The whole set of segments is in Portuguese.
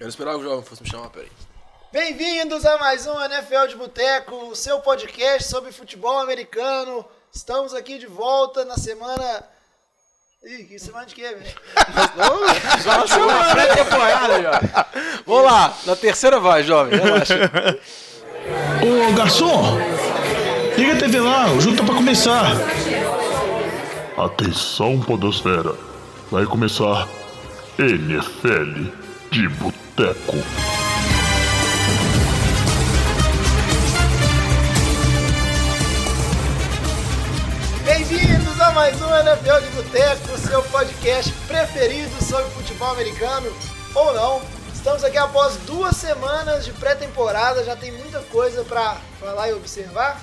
Eu não esperava que o jovem fosse me chamar, peraí. Bem-vindos a mais um NFL de Boteco, o seu podcast sobre futebol americano. Estamos aqui de volta na semana. Ih, que semana de quê, velho? Já achou uma pré-temporada, jovem. Vamos lá, na terceira vai, jovem, relaxa. Ô garçom, liga a TV lá, o jogo tá pra começar. Atenção, Podosfera. Vai começar NFL de Boteco. Bem-vindos a mais um NFL de Boteco, o seu podcast preferido sobre futebol americano, ou não. Estamos aqui após duas semanas de pré-temporada, já tem muita coisa pra falar e observar.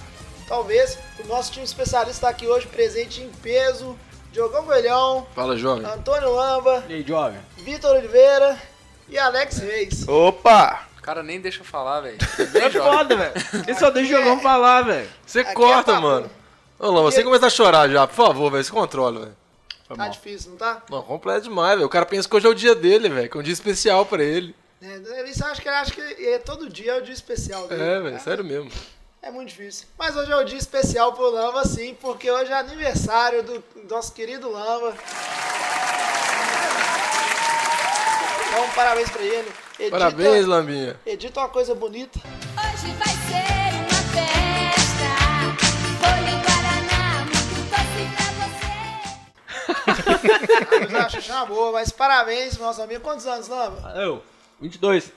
Talvez o nosso time especialista está aqui hoje presente em peso. Diogão Coelhão, Fala, jovem. Antônio Lamba, E aí, jovem? Vitor Oliveira e Alex Reis. Opa! O cara nem deixa eu falar, velho. É foda, velho. Ele só deixa o jogão falar, velho. Você Aqui é corta, papo. mano. Ô, Lama, você começa a chorar já, por favor, velho. Se controla, velho. Tá difícil, não tá? Não, completo demais, velho. O cara pensa que hoje é o dia dele, velho. Que é um dia especial pra ele. É, ele só acha que ele acha que é, todo dia é o dia especial dele. É, velho, sério mesmo. É muito difícil. Mas hoje é o dia especial pro Lamba, sim, porque hoje é aniversário do nosso querido Lamba. Então, parabéns pra ele. Edita, Parabéns, Lambinha. Edita uma coisa bonita. Hoje vai ser uma festa. Em Guaraná, muito doce pra você. Eu acho uma boa, mas parabéns, nosso amigo. Quantos anos, Lamba? Eu, 22.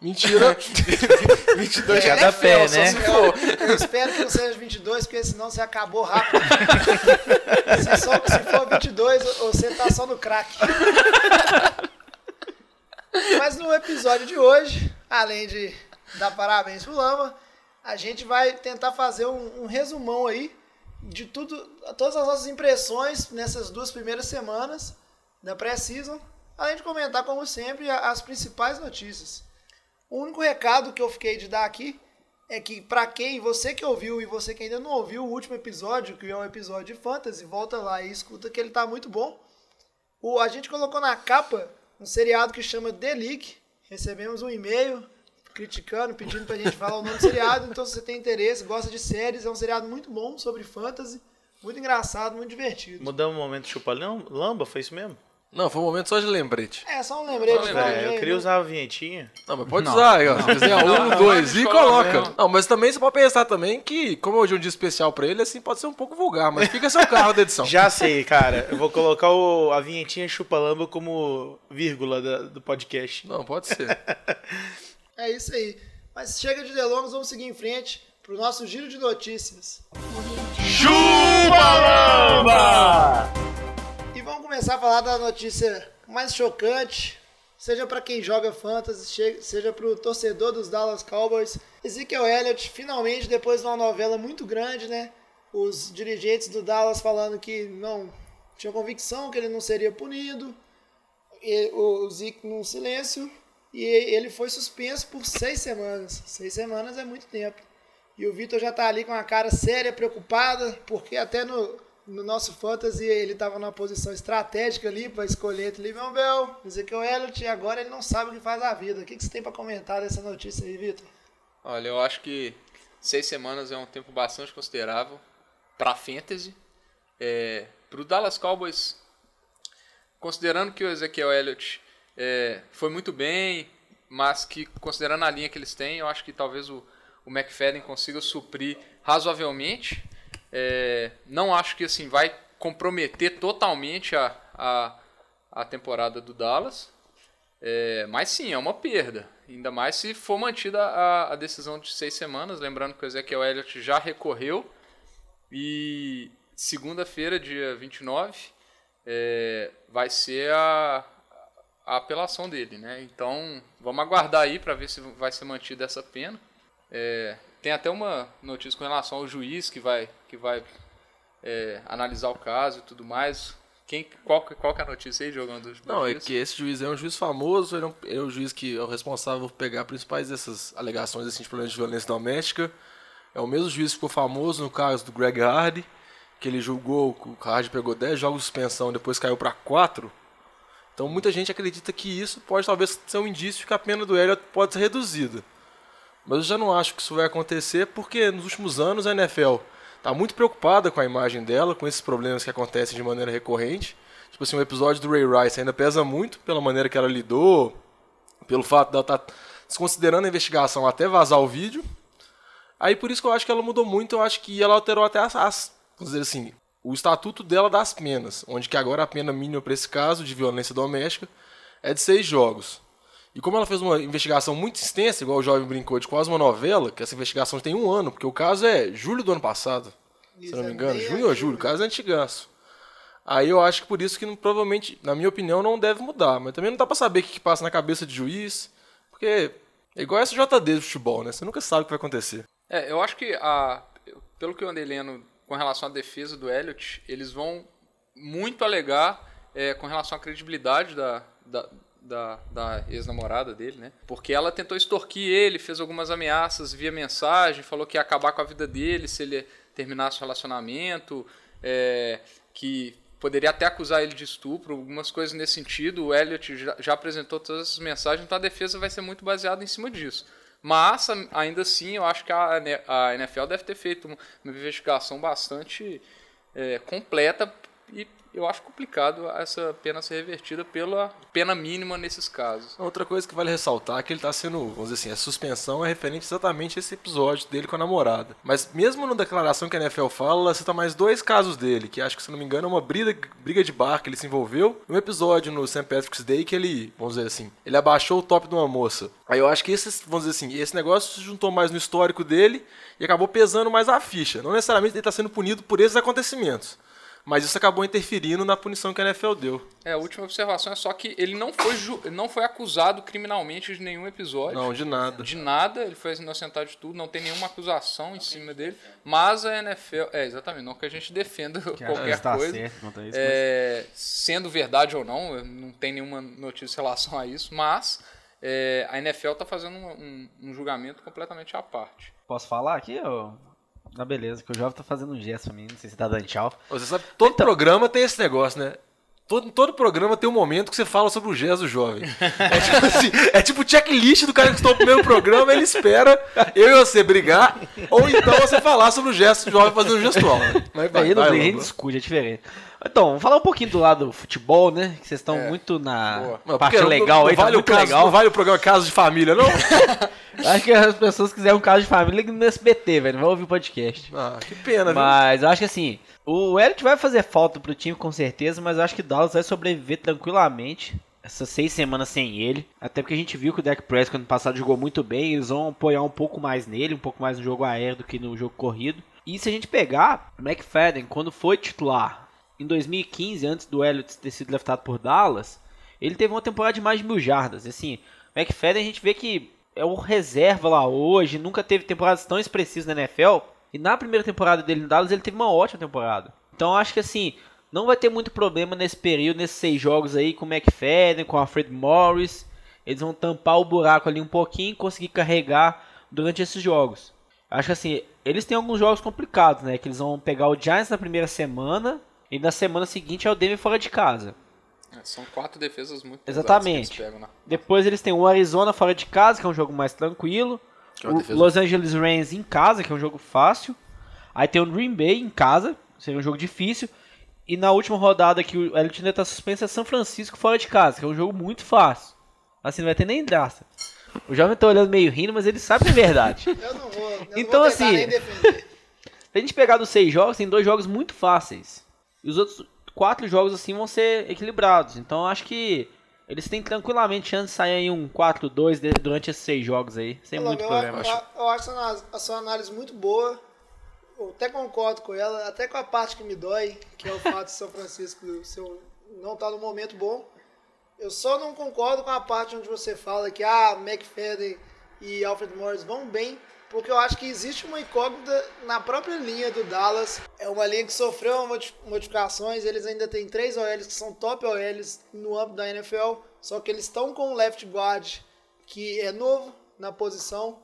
Mentira. 22 É, já dá pé, só né? Eu espero que não seja 22, porque senão você acabou rápido. se, só, se for 22, você tá só no crack. Mas no episódio de hoje, além de dar parabéns pro Lama, a gente vai tentar fazer um, um resumão aí de tudo, todas as nossas impressões nessas duas primeiras semanas da pré-season, além de comentar, como sempre, as principais notícias. O único recado que eu fiquei de dar aqui é que pra quem, você que ouviu e você que ainda não ouviu o último episódio, que é o episódio de Fantasy, volta lá e escuta que ele tá muito bom. O, a gente colocou na capa um seriado que chama The. Recebemos um e-mail criticando, pedindo pra gente falar o nome do seriado. Então, se você tem interesse, gosta de séries, é um seriado muito bom sobre fantasy, muito engraçado, muito divertido. Mudamos o momento chupa lam- lamba, foi isso mesmo? Não, foi um momento só de lembrete. É, só um lembrete. Só um de lembrete. É, eu queria né? usar a vinhetinha. Não, mas pode usar aí, ó. Se quiser um, dois e não, coloca. não. Não, mas também você pode pensar também que, como hoje é um dia especial pra ele, assim, pode ser um pouco vulgar, mas fica seu carro da edição. Já sei, cara. Eu vou colocar o- a vinhetinha chupa lamba como vírgula da- do podcast. Não, pode ser. É isso aí. Mas chega de delongas, vamos seguir em frente pro nosso giro de notícias. E vamos começar a falar da notícia mais chocante, seja para quem joga fantasy, seja para o torcedor dos Dallas Cowboys. Ezekiel Elliott, finalmente, depois de uma novela muito grande, né? Os dirigentes do Dallas falando que não tinham convicção que ele não seria punido. E o Zeke num silêncio. E ele foi suspenso por seis semanas. Seis semanas é muito tempo. E o Vitor já tá ali com uma cara séria, preocupada, porque até no, no nosso fantasy ele tava numa posição estratégica ali para escolher entre Livion Bell, Ezekiel Elliott, e agora ele não sabe o que faz a vida. O que, que você tem para comentar dessa notícia aí, Vitor? Olha, eu acho que seis semanas é um tempo bastante considerável pra fantasy. É, pro Dallas Cowboys, considerando que o Ezekiel Elliott é, foi muito bem, mas que considerando a linha que eles têm, eu acho que talvez o, o McFadden consiga suprir razoavelmente. É, não acho que assim vai comprometer totalmente a, a, a temporada do Dallas. É, mas sim, é uma perda. Ainda mais se for mantida a, a decisão de seis semanas. Lembrando que o Ezequiel Elliott já recorreu. E segunda-feira, dia 29, é, vai ser a, a apelação dele. Né? Então vamos aguardar aí para ver se vai ser mantida essa pena. É, tem até uma notícia com relação ao juiz que vai, que vai é, analisar o caso e tudo mais. Quem, qual, qual que é a notícia aí, jogando? Não, é que esse juiz é um juiz famoso, ele é, um, ele é o juiz que é o responsável por pegar principais dessas alegações assim, de problemas de violência doméstica. É o mesmo juiz que ficou famoso no caso do Greg Hardy, que ele julgou, que o Hardy pegou 10 jogos de suspensão, depois caiu para 4. Então muita gente acredita que isso pode talvez ser um indício que a pena do Elliott pode ser reduzida. Mas eu já não acho que isso vai acontecer porque nos últimos anos a NFL está muito preocupada com a imagem dela, com esses problemas que acontecem de maneira recorrente. Tipo assim, o episódio do Ray Rice ainda pesa muito pela maneira que ela lidou, pelo fato dela estar desconsiderando a investigação até vazar o vídeo. Aí por isso que eu acho que ela mudou muito, eu acho que ela alterou até as, as vamos dizer assim, o estatuto dela das penas, onde que agora a pena mínima para esse caso de violência doméstica é de seis jogos. E como ela fez uma investigação muito extensa, igual o jovem brincou, de quase uma novela, que essa investigação tem um ano, porque o caso é julho do ano passado, se Isso eu não me é engano, bem junho ou julho, o caso é antigaço. Aí eu acho que por isso que não- provavelmente, na minha opinião, não deve mudar. Mas também não dá pra saber o que, que passa na cabeça de juiz, porque é igual essa JD de futebol, né? Você nunca sabe o que vai acontecer. É, eu acho que, a, pelo que eu andei lendo com relação à defesa do Elliott, eles vão muito alegar é, com relação à credibilidade da, da, da, da ex-namorada dele, né? Porque ela tentou extorquir ele, fez algumas ameaças via mensagem, falou que ia acabar com a vida dele se ele terminasse o relacionamento, é, que poderia até acusar ele de estupro, algumas coisas nesse sentido. O Elliott já, já apresentou todas essas mensagens, então a defesa vai ser muito baseada em cima disso. Mas, ainda assim, eu acho que a, a NFL deve ter feito uma, uma investigação bastante é, completa e eu acho complicado essa pena ser revertida pela pena mínima nesses casos. Outra coisa que vale ressaltar é que ele está sendo, vamos dizer assim, a suspensão é referente exatamente a esse episódio dele com a namorada. Mas mesmo na declaração que a NFL fala, cita mais dois casos dele, que acho que, se não me engano, é uma briga, briga de bar que ele se envolveu. Um episódio no St. Patrick's Day que ele, vamos dizer assim, ele abaixou o top de uma moça. Aí eu acho que esse, vamos dizer assim, esse negócio se juntou mais no histórico dele e acabou pesando mais a ficha. Não necessariamente ele está sendo punido por esses acontecimentos. Mas isso acabou interferindo na punição que a NFL deu. É, a última observação é só que ele não foi, ju- não foi acusado criminalmente de nenhum episódio. Não, de nada. De nada, ele foi inocentado de tudo, não tem nenhuma acusação em cima dele. Mas a NFL. É, exatamente, não que a gente defenda Que qualquer está coisa. certo isso, É, sendo verdade ou não, não tem nenhuma notícia em relação a isso, mas é, a NFL está fazendo um, um- um julgamento completamente à parte. mas posso falar aqui? Ou... Ah, beleza, que o jovem tá fazendo um gesto pra mim, não sei se tá dando tchau. Você sabe, todo programa tem esse negócio, né? Todo, todo programa tem um momento que você fala sobre o gesto do jovem. É tipo assim, é tipo o checklist do cara que está no primeiro programa, ele espera eu e você brigar, ou então você falar sobre o gesto do jovem fazendo um gestual. Né? Mas vai, Aí não vai, tem, a gente discute, é diferente. Então, vamos falar um pouquinho do lado do futebol, né? Que vocês estão muito na Boa. Parte porque legal não, aí, tá vale o muito caso, legal. Não vale o programa Caso de Família, não? Acho que as pessoas quiserem um caso de família, no SBT, velho. Não vai ouvir o podcast. Ah, que pena, viu? Mas eu acho que assim, o Elliot vai fazer falta pro time com certeza, mas eu acho que o Dallas vai sobreviver tranquilamente. Essas seis semanas sem ele. Até porque a gente viu que o Dak Prescott ano passado jogou muito bem. Eles vão apoiar um pouco mais nele, um pouco mais no jogo aéreo do que no jogo corrido. E se a gente pegar, o McFadden, quando foi titular em 2015, antes do Elliott ter sido draftado por Dallas, ele teve uma temporada de mais de mil jardas. Assim, o McFadden a gente vê que é o reserva lá hoje, nunca teve temporadas tão expressivas na NFL. E na primeira temporada dele no Dallas, ele teve uma ótima temporada. Então acho que assim, não vai ter muito problema nesse período, nesses seis jogos aí, com o McFadden, com o Alfred Morris. Eles vão tampar o buraco ali um pouquinho e conseguir carregar durante esses jogos. Acho que assim, eles têm alguns jogos complicados, né? Que eles vão pegar o Giants na primeira semana e na semana seguinte é o Denver fora de casa. É, são quatro defesas muito Exatamente. eles pegam, né? Depois eles têm o Arizona fora de casa, que é um jogo mais tranquilo. É O Los Angeles Rams em casa, que é um jogo fácil. Aí tem o Green Bay em casa, seria um jogo difícil. E na última rodada que o Elliot ainda tá suspenso é São Francisco fora de casa, que é um jogo muito fácil. Assim, não vai ter nem graça. O jovem tá olhando meio rindo, mas ele sabe que é verdade. Eu não vou, eu Então, não vou assim, nem defender. Se a gente pegar dos seis jogos, tem dois jogos muito fáceis. E os outros quatro jogos, assim, vão ser equilibrados. Então, eu acho que eles têm tranquilamente chance de sair aí um 4-2 de- durante esses seis jogos aí. Sem muito problema. eu, eu acho a sua- análise muito boa. Eu até concordo com ela, até com a parte que me dói, que é o fato de São Francisco seu, não estar no momento bom. Eu só não concordo com a parte onde você fala que ah, McFadden e Alfred Morris vão bem, porque eu acho que existe uma incógnita na própria linha do Dallas. É uma linha que sofreu modi- modificações, eles ainda têm três OLs que são top OLs no âmbito da NFL, só que eles estão com um left guard que é novo na posição.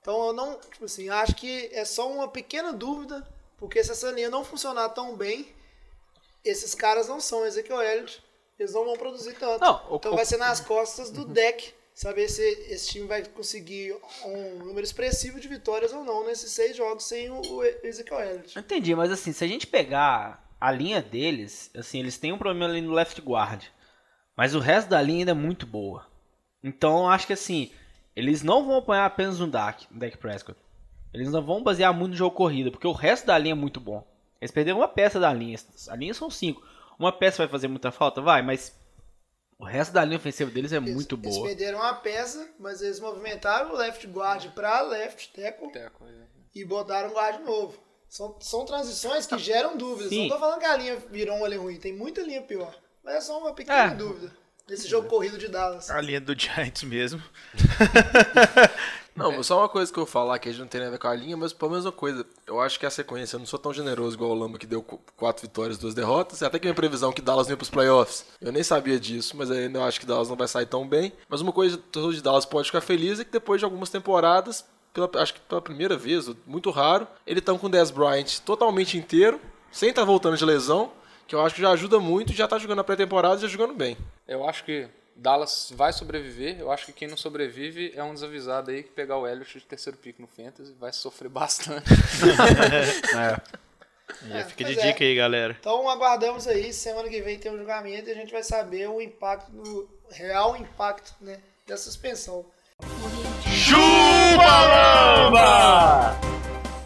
Então eu não, tipo assim, acho que é só uma pequena dúvida, porque se essa linha não funcionar tão bem, esses caras não são Ezekiel Elliott eles não vão produzir tanto. Não, o- então o- vai ser nas costas do deck saber se esse time vai conseguir um número expressivo de vitórias ou não nesses seis jogos sem o Ezekiel Elliott. Entendi, mas assim, se a gente pegar a linha deles, assim, eles têm um problema ali no left guard. Mas o resto da linha ainda é muito boa. Então eu acho que assim, eles não vão apanhar apenas no Dak, no Dak Prescott. Eles não vão basear muito no jogo corrida, porque o resto da linha é muito bom. Eles perderam uma peça da linha. A linha são cinco. Uma peça vai fazer muita falta? Vai, mas o resto da linha ofensiva deles é Eles- muito Eles boa. perderam uma peça, mas eles movimentaram o left guard para left tackle Teco, é. e botaram um guard novo. São, são transições que geram dúvidas. Sim. Não tô falando que a linha virou um olho ruim, tem muita linha pior. Mas é só uma pequena É. dúvida. Nesse jogo corrido de Dallas. A linha do Giants mesmo. Não, mas só uma coisa que eu vou falar que a gente não tem nada a ver com a linha, mas pela mesma coisa. Eu acho que a sequência, eu não sou tão generoso igual o Lamba que deu qu- quatro vitórias, duas derrotas. Até que minha previsão que Dallas ia pros playoffs. Eu nem sabia disso, mas ainda eu acho que Dallas não vai sair tão bem. Mas uma coisa que de Dallas pode ficar feliz é que depois de algumas temporadas, pela- acho que pela primeira vez, muito raro, eles estão com o Dez Bryant totalmente inteiro, sem estar voltando de lesão, que eu acho que já ajuda muito e já tá jogando a pré-temporada e já jogando bem. Eu acho que Dallas vai sobreviver. Eu acho que quem não sobrevive é um desavisado aí que pegar o Elliott de terceiro pico no Fantasy vai sofrer bastante. é. é. fica de é. dica é. aí, galera. Então aguardamos aí, semana que vem tem um julgamento e a gente vai saber o impacto, o real impacto né, da suspensão. Chupa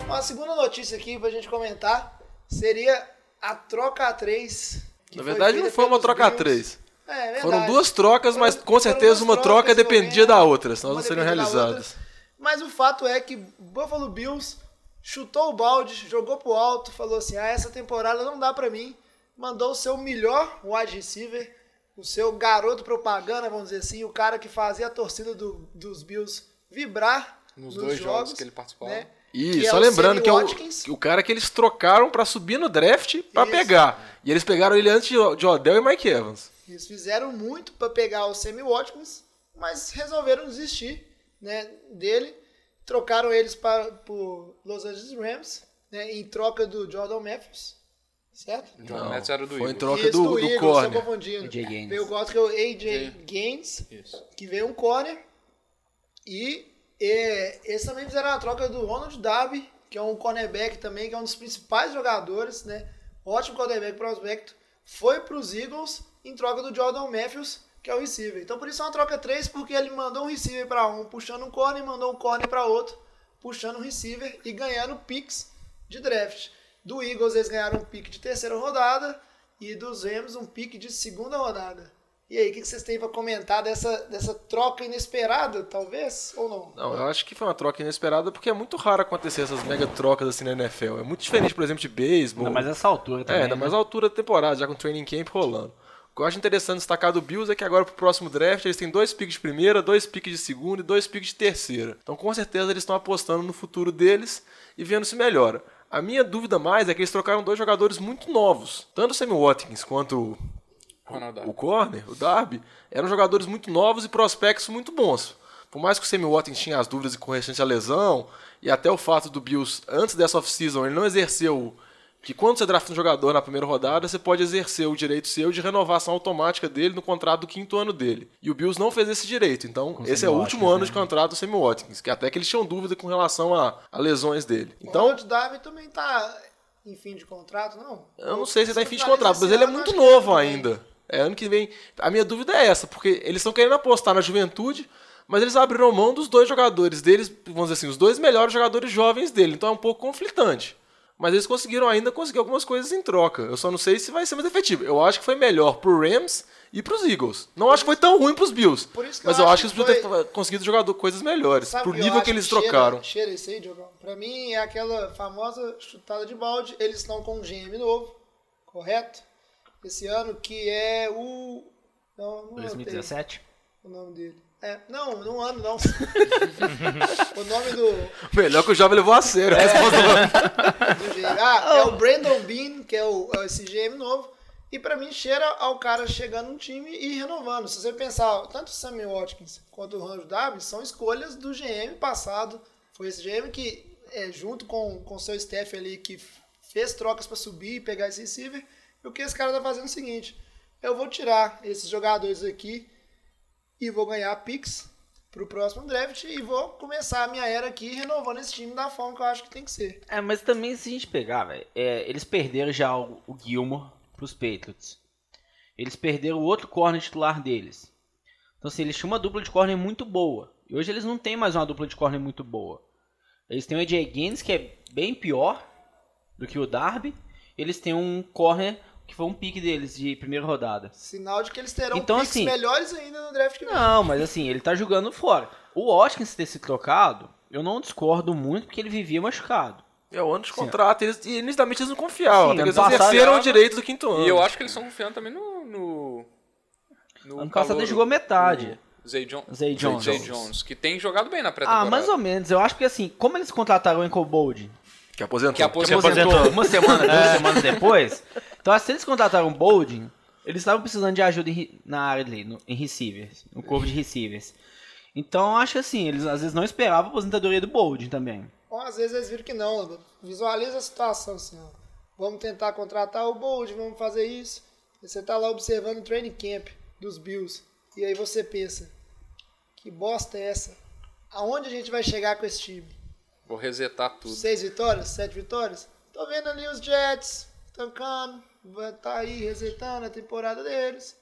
Uma segunda notícia aqui pra gente comentar seria a troca 3. Na verdade não foi uma troca 3. É, é verdade. Foram duas trocas, mas Foram- com certeza uma troca dependia da outra, senão não seriam realizadas. Mas o fato é que Buffalo Bills chutou o balde, jogou pro alto, falou assim: ah, essa temporada não dá pra mim. Mandou o seu melhor wide receiver, o seu garoto propaganda, vamos dizer assim, o cara que fazia a torcida do- dos Bills vibrar Nos nos, dois jogos jogos que ele participou. Né? E Que é só o lembrando que é o, o cara que eles trocaram pra subir no draft pra Isso. pegar. E eles pegaram ele antes de, de Odell e Mike Evans. Eles fizeram muito para pegar o Sammy Watkins, mas resolveram desistir né, dele. Trocaram eles para por Los Angeles Rams, né, em troca do Jordan Matthews, certo? John Metz era do foi em Eagles. troca Isso, do, do Eagles, corner. tô confundindo. AJ Gaines. Veio o corner que é o AJ Gaines, Isso. que veio um corner. E é, eles também fizeram a troca do Ronald Darby, que é um cornerback também, que é um dos principais jogadores, né? Ótimo cornerback prospecto. Foi para os Eagles em troca do Jordan Matthews, que é o receiver. Então por isso é uma troca 3, porque ele mandou um receiver para um, puxando um corner, e mandou um corner para outro, puxando um receiver e ganhando picks de draft. Do Eagles eles ganharam um pick de terceira rodada e dos Rams um pick de segunda rodada. E aí, o que vocês têm para comentar dessa, dessa troca inesperada, talvez, ou não? Não, eu acho que foi uma troca inesperada porque é muito raro acontecer essas mega trocas assim na NFL. É muito diferente, por exemplo, de beisebol. Ainda mais nessa altura também. É, ainda né? mais a altura da temporada, já com o training camp rolando. O que eu acho interessante destacar do Bills é que agora pro próximo draft eles têm dois picks de primeira, dois picks de segunda e dois picks de terceira. Então com certeza eles estão apostando no futuro deles e vendo se melhora. A minha dúvida mais é que eles trocaram dois jogadores muito novos. Tanto o Sammy Watkins quanto Darby. o corner, o Darby, eram jogadores muito novos e prospectos muito bons. Por mais que o Sammy Watkins tinha as dúvidas com restante à lesão, e até o fato do Bills, antes dessa off-season, ele não exerceu que quando você drafta um jogador na primeira rodada, você pode exercer o direito seu de renovação automática dele no contrato do quinto ano dele. E o Bills não fez esse direito, então esse é o último Watkins, ano né? de contrato do Sammy Watkins, que até que eles tinham dúvida com relação a, a lesões dele. O Então, Ronald Darby também tá em fim de contrato, não? eu não sei se ele tá em fim de contrato, mas ele é muito novo ainda. É ano que vem. A minha dúvida é essa, porque eles estão querendo apostar na juventude, mas eles abriram mão dos dois jogadores deles, vamos dizer assim, os dois melhores jogadores jovens dele. Então é um pouco conflitante. Mas eles conseguiram ainda conseguir algumas coisas em troca. Eu só não sei se vai ser mais efetivo. Eu acho que foi melhor pro Rams e pros Eagles. Não acho que foi tão ruim pros Bills. Por isso que mas eu eu acho acho que que eles podiam foi- ter conseguido jogador coisas melhores. Sabe pro eu nível que eles cheira- trocaram. Cheira isso aí, Diogão. Pra mim é aquela famosa chutada de balde. Eles estão com um GM novo, correto? Esse ano que é o. Não, não anotei 2017? o nome dele. É, não, não ano não. o nome do, Melhor que o jovem levou a sério. do GM. Ah, é o Brandon Bean, que é, o, é esse GM novo. E pra mim cheira ao cara chegando no time e renovando. Se você pensar, tanto o Sammy Watkins quanto o Ronald Darby são escolhas do GM passado. Foi esse GM que, é, junto com o seu staff ali, que fez trocas pra subir e pegar esse receiver. E o que esse cara tá fazendo é o seguinte: eu vou tirar esses jogadores aqui e vou ganhar picks pro próximo draft e vou começar a minha era aqui renovando esse time da forma que eu acho que tem que ser. É, mas também se a gente pegar, velho, é, eles perderam já o, o Gilmore pros Patriots. Eles perderam o outro corner titular deles. Então, assim, eles tinham uma dupla de corner muito boa. E hoje eles não têm mais uma dupla de corner muito boa. Eles têm o AJ Gaines, que é bem pior do que o Darby. Eles têm um corner que foi um pique deles de primeira rodada. Sinal de que eles terão Então, picks assim- melhores ainda no draft que vem. Não, mas assim, ele tá jogando fora. O Watkins ter se trocado, eu não discordo muito porque ele vivia machucado. É o ano de contrato, eles, e inicialmente eles não confiavam, Sim, eles exerceram o direito do quinto ano. E eu acho que eles estão confiando também no. no, no Ano passado ele jogou metade. Zay, John, Zay Jones. Zay Jones, que tem jogado bem na Ah, pré-temporada. mais ou menos. Eu acho que assim, como eles contrataram o Ankle Bold, Que aposentou. Que que aposentou. aposentou uma semana, duas semanas depois, então se eles contrataram o Bolding, eles estavam precisando de ajuda em, na área ali, no- em receivers, no corpo de receivers. Então eu acho que assim, eles às vezes não esperavam a aposentadoria do Bolding também. Ou às vezes eles viram que não. Visualiza a situação assim, ó. Vamos tentar contratar o Bold, vamos fazer isso. Você tá lá observando o training camp dos Bills. E aí você pensa, que bosta é essa? Aonde a gente vai chegar com esse time? Vou resetar tudo. Seis vitórias? Sete vitórias? Tô vendo ali os Jets tancando, tá aí resetando a temporada deles.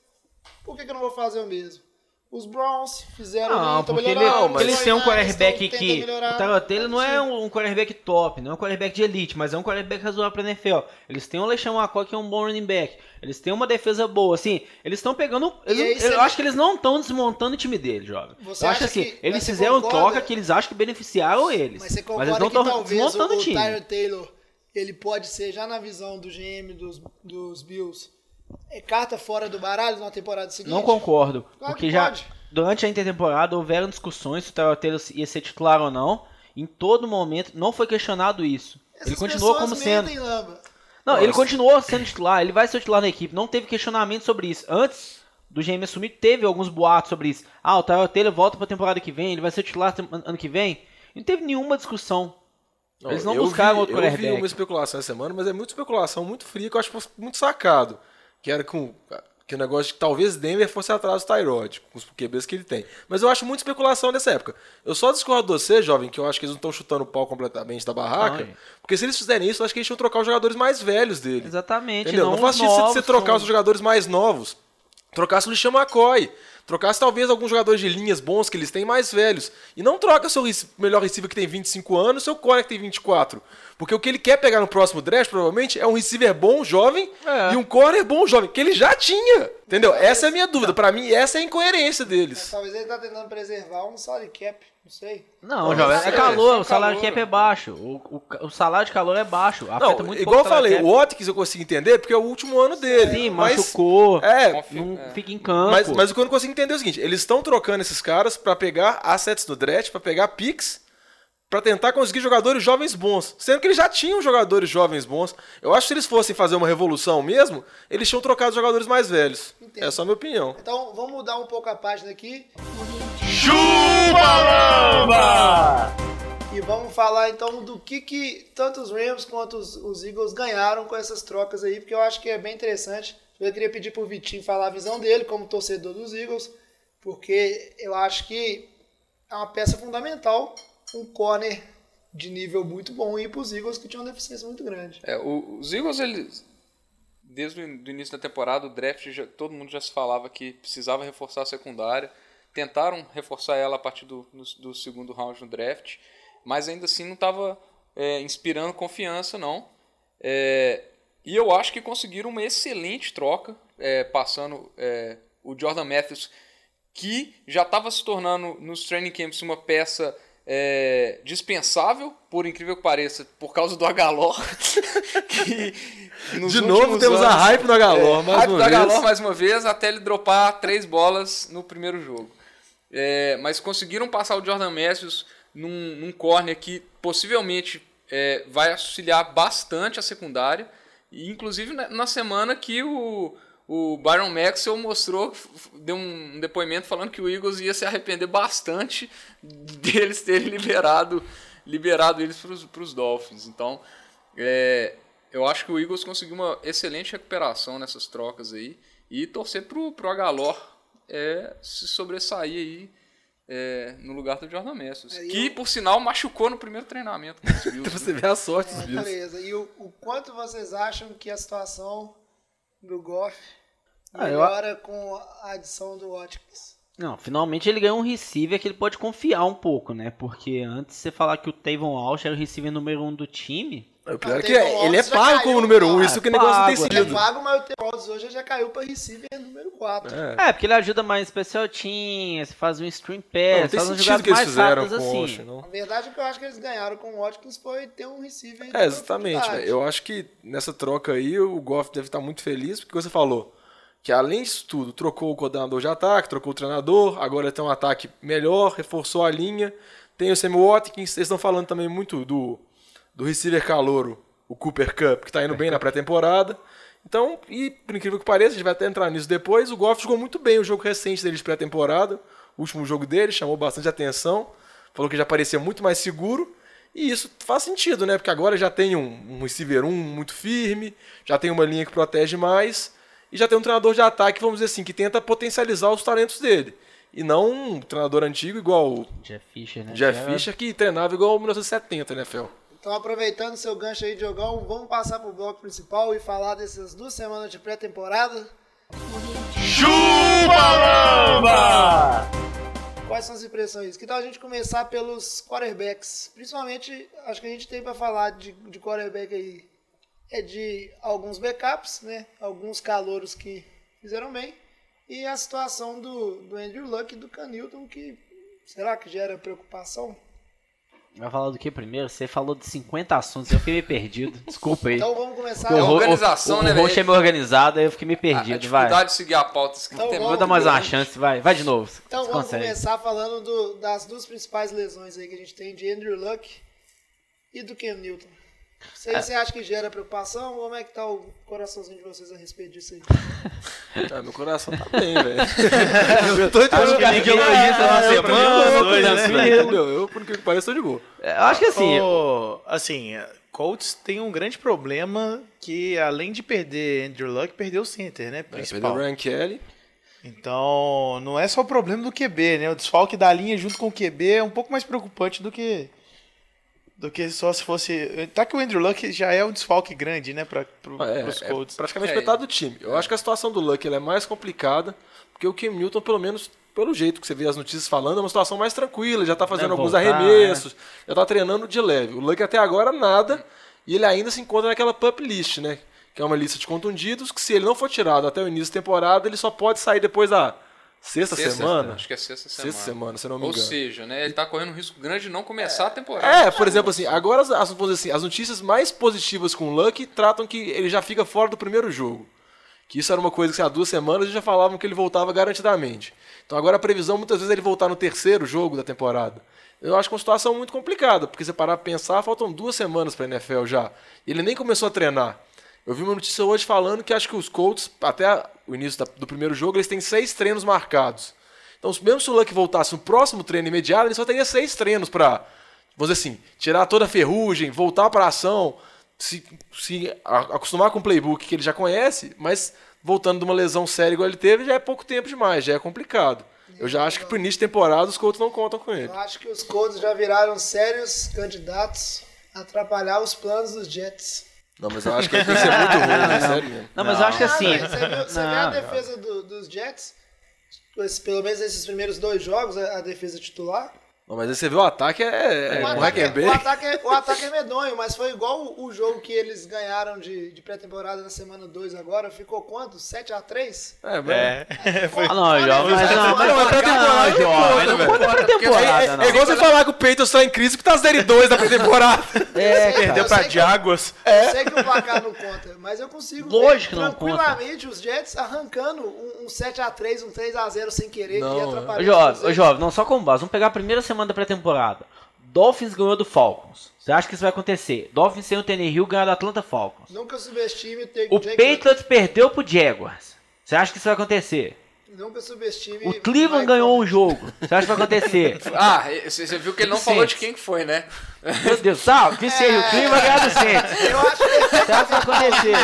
Por que, que eu não vou fazer o mesmo? Os Browns fizeram Não, ali, tão porque ele- melhorando, mas- eles têm um quarterback que. O Tyrod Taylor não é um, um quarterback top, não é um quarterback de elite, mas é um quarterback razoável pra NFL. Eles têm o Leixão McCoy, que é um bom running back. Eles têm uma defesa boa, assim. Eles estão pegando. eles- aí eu acho que eles não estão desmontando o time dele, jovem. Você eu acho acha assim, que- eles mas fizeram concorda- troca que eles acham que beneficiaram eles. Mas você eles não estão desmontando o, o o time. Tyler Taylor ele pode ser, já na visão do GM dos, dos Bills, é carta fora do baralho na temporada seguinte? Não concordo. Claro porque que já pode. durante a intertemporada houveram discussões se o Taylor ia ser titular ou não. Em todo momento não foi questionado isso. Essas ele continuou como sendo. Lamba. Não, Nossa. ele continuou sendo titular, ele vai ser titular na equipe. Não teve questionamento sobre isso. Antes do GM assumir, teve alguns boatos sobre isso. Ah, o Tyrod Taylor volta pra temporada que vem, ele vai ser titular ano que vem. Não teve nenhuma discussão. Eles não buscaram vi, outro Eu vi quarterback. uma especulação essa semana, mas é muito especulação, muito fria, que eu acho muito sacado. Que era com que o negócio de que talvez Denver fosse atrás do Tyrod, com os QBs que ele tem. Mas eu acho muito especulação nessa época. Eu só discordo de você, jovem, que eu acho que eles não estão chutando o pau completamente da barraca. Não, é. porque se eles fizerem isso, eu acho que eles tinham trocar os jogadores mais velhos dele. Exatamente. Entendeu? Não, não faz sentido você- trocar os jogadores mais novos. Trocasse o Lixão McCoy. Trocasse talvez alguns jogadores de linhas bons que eles têm mais velhos. E não troca seu melhor receiver que tem 25 anos, seu core que tem 24. Porque o que ele quer pegar no próximo draft, provavelmente, é um receiver bom, jovem, É. e um core bom, jovem, que ele já tinha. Entendeu? Essa é a minha dúvida. Pra mim, essa é a incoerência deles. Talvez ele tá tentando preservar um salary cap, não sei. Não, Não, jovem, é é- calor, é o salário cap é baixo. O, o, o salário de calor é baixo. Afeta Não, muito igual eu o falei, o cap. Watkins eu consigo entender porque é o último ano dele. Sim, mas, machucou. É, Não é. fica em campo. Mas, mas o que eu não consigo entender é o seguinte: eles estão trocando esses caras pra pegar assets do draft, pra pegar picks, pra tentar conseguir jogadores jovens bons. Sendo que eles já tinham jogadores jovens bons. Eu acho que se eles fossem fazer uma revolução mesmo, eles tinham trocado os jogadores mais velhos. Entendo. Essa é a minha opinião. Então vamos mudar um pouco a página aqui Chupa-lamba! e vamos falar então do que, que tanto os Rams quanto os, os Eagles ganharam com essas trocas aí, porque eu acho que é bem interessante. Eu queria pedir pro Vitinho falar a visão dele como torcedor dos Eagles, porque eu acho que é uma peça fundamental um corner de nível muito bom ir pros Eagles que tinham uma deficiência muito grande. É, o- os Eagles, eles, desde o in- do início da temporada, o draft, já- todo mundo já se falava que precisava reforçar a secundária. Tentaram reforçar ela a partir do, no- do segundo round no draft, mas ainda assim não estava inspirando confiança, não. É, e eu acho que conseguiram uma excelente troca, é, passando é, o Jordan Matthews, que já estava se tornando nos training camps uma peça é, dispensável, por incrível que pareça, por causa do Agalor. De novo, temos a anos- hype do Agalor, é, mais hype uma do Agalor vez. mais uma vez, até ele dropar três bolas no primeiro jogo. É, mas conseguiram passar o Jordan Matthews num, num corner que possivelmente é, vai auxiliar bastante a secundária. E inclusive na, na semana que o, o Byron Maxwell mostrou, deu um depoimento falando que o Eagles ia se arrepender bastante deles terem liberado, liberado eles para os Dolphins. Então, é, eu acho que o Eagles conseguiu uma excelente recuperação nessas trocas aí. E torcer pro, pro Agalor é, se sobressair aí é, no lugar do Jordan Messos. Aí que, eu- por sinal, machucou no primeiro treinamento com os Bills. Pra você né? ver a sorte dos É, Bills. beleza. E o, o quanto vocês acham que a situação do Goff Ah, eu- com a adição do Watkins? Não, finalmente ele ganhou um receiver que ele pode confiar um pouco, né? Porque antes você falar que o Tavon Walsh era o receiver número um do time. O pior é que é, ele é pago caiu, como número um, ah, isso que o negócio não tem pago, Ele é vago, mas o Teodos hoje já caiu para receiver número 4. É. É, porque ele ajuda mais special teams, faz um stream Não, pass, tem faz sentido jogadas que eles mais assim. Não. Na verdade, o que eu acho que eles ganharam com o Watkins foi ter um receiver. É, exatamente. velho. Eu acho que nessa troca aí o Goff deve estar muito feliz, porque você falou que além disso tudo, trocou o coordenador de ataque, trocou o treinador, agora tem um ataque melhor, reforçou a linha, tem o Sammy Watkins, vocês estão falando também muito do, do receiver calouro, o Cooper Cup, que está indo bem na pré-temporada. Então, e por incrível que pareça, a gente vai até entrar nisso depois, o Goff jogou muito bem o jogo recente dele de pré-temporada, o último jogo dele, chamou bastante atenção, falou que já parecia muito mais seguro, e isso faz sentido, né? Porque agora já tem um, um receiver 1 muito firme, já tem uma linha que protege mais, e já tem um treinador de ataque, vamos dizer assim, que tenta potencializar os talentos dele. E não um treinador antigo igual o Jeff Fisher, né? Jeff Fisher, que treinava igual o 1970, né, Fel? Então, aproveitando seu gancho aí, Diogão, vamos passar pro bloco principal e falar dessas duas semanas de pré-temporada. Quais são as impressões? Que tal a gente começar pelos quarterbacks? Principalmente, acho que a gente tem para falar de, de quarterback aí. É de alguns backups, né? Alguns calouros que fizeram bem. E a situação do, do Andrew Luck e do Canilton, que será que gera preocupação? Vai falar do que primeiro? Você falou de 50 assuntos, eu fiquei meio perdido. Desculpa aí. Então vamos começar. É o, ro- organização, o, né, o host é velho? meio organizado, aí eu fiquei meio A, a perdido. vai. dificuldade de seguir a pauta. Então tem vamos- Vou dar mais uma chance, vai. Vai de novo. Então vamos consegue. começar falando do- das duas principais lesões aí que a gente tem de Andrew Luck e do Cam Newton. Você, É. você acha que gera preocupação? Como é que tá o coraçãozinho de vocês a respeito disso aí? Ah, meu coração tá bem, velho. eu tô de Acho que ninguém eu, pra mim, semana, eu, né? Eu, por que pareça, tô de boa. É, Eu acho que assim, Ô, assim, Colts tem um grande problema que, além de perder Andrew Luck, perdeu o center, né? Perdeu Principal. o Ryan Kelly. Então, não é só o problema do QB, né? O desfalque da linha junto com o QB é um pouco mais preocupante do que do que só se fosse. Tá que o Andrew Luck já é um desfalque grande, né, para pro, É, pros é Colts. praticamente É. metade do time. Eu acho que a situação do Luck ela é mais complicada, porque o Cam Newton, pelo menos pelo jeito que você vê as notícias falando, é uma situação mais tranquila, já tá fazendo Vai alguns voltar, arremessos, já tá treinando de leve. O Luck até agora nada, e ele ainda se encontra naquela pup list, né? Que é uma lista de contundidos, que se ele não for tirado até o início da temporada, ele só pode sair depois da sexta, Sexta, semana. Acho que é sexta semana. Sexta semana, se não me Ou engano. seja, né, ele tá correndo um risco grande de não começar a temporada. É, por exemplo, assim, agora as, assim, as notícias mais positivas com o Luck tratam que ele já fica fora do primeiro jogo. Que isso era uma coisa que assim, há duas semanas já falavam que ele voltava garantidamente. Então agora a previsão muitas vezes é ele voltar no terceiro jogo da temporada. Eu acho que é uma situação muito complicada, porque se parar pra pensar, faltam duas semanas pra NFL já. Ele nem começou a treinar. Eu vi uma notícia hoje falando que acho que os Colts, até o início do primeiro jogo, eles têm seis treinos marcados. Então, mesmo se o Luck voltasse no próximo treino imediato, ele só teria seis treinos pra, vamos dizer assim, tirar toda a ferrugem, voltar pra ação, se, se a- acostumar com o playbook que ele já conhece, mas voltando de uma lesão séria igual ele teve, já é pouco tempo demais, já é complicado. Eu já acho que pro início de temporada os Colts não contam com ele. Eu acho que os Colts já viraram sérios candidatos a atrapalhar os planos dos Jets. Não, mas eu acho que ele tem que ser muito ruim, né? sério mesmo. Não, mas eu acho que assim. você viu, você vê a defesa do- dos Jets? Esse- pelo menos esses primeiros dois jogos, a a defesa titular. Não, mas aí você vê o ataque é, é, O com ataque, é, o, ataque é, o ataque é medonho, mas foi igual o, o jogo que eles ganharam de, de pré-temporada na semana 2 agora. Ficou quanto? 7x3? É, mas- É. Ah, não, jovem, mas não, mas Não, pré-temporada não, é coisa, não velho. conta pré-temporada, É, não. é igual você falar que o Peyton está em crise porque tá 0-2 da pré-temporada. É, Perdeu Perdeu Eu pra Jaguars. Eu sei que o placar não conta, mas eu consigo Lógico não tranquilamente os Jets arrancando um, um 7x3, um 3x0 sem querer, Não, que ia é. Ô, atrapalhar. jovem, os ô, jovem, não, só como base. Vamos pegar a primeira semana da pré-temporada. Dolphins ganhou do Falcons. Você acha que isso vai acontecer? Dolphins sem o Tannehill ganhou do Atlanta Falcons. Nunca subestime o Jake O Patriots perdeu pro Jaguars. Você acha que isso vai acontecer? Nunca subestime O Cleveland ganhou um jogo. Você acha que vai acontecer? Ah, você viu que ele não falou de quem que foi, né? Meu Deus, sabe? Que seja o clima ganhar do Saints. Eu acho que Tá pra acontecer.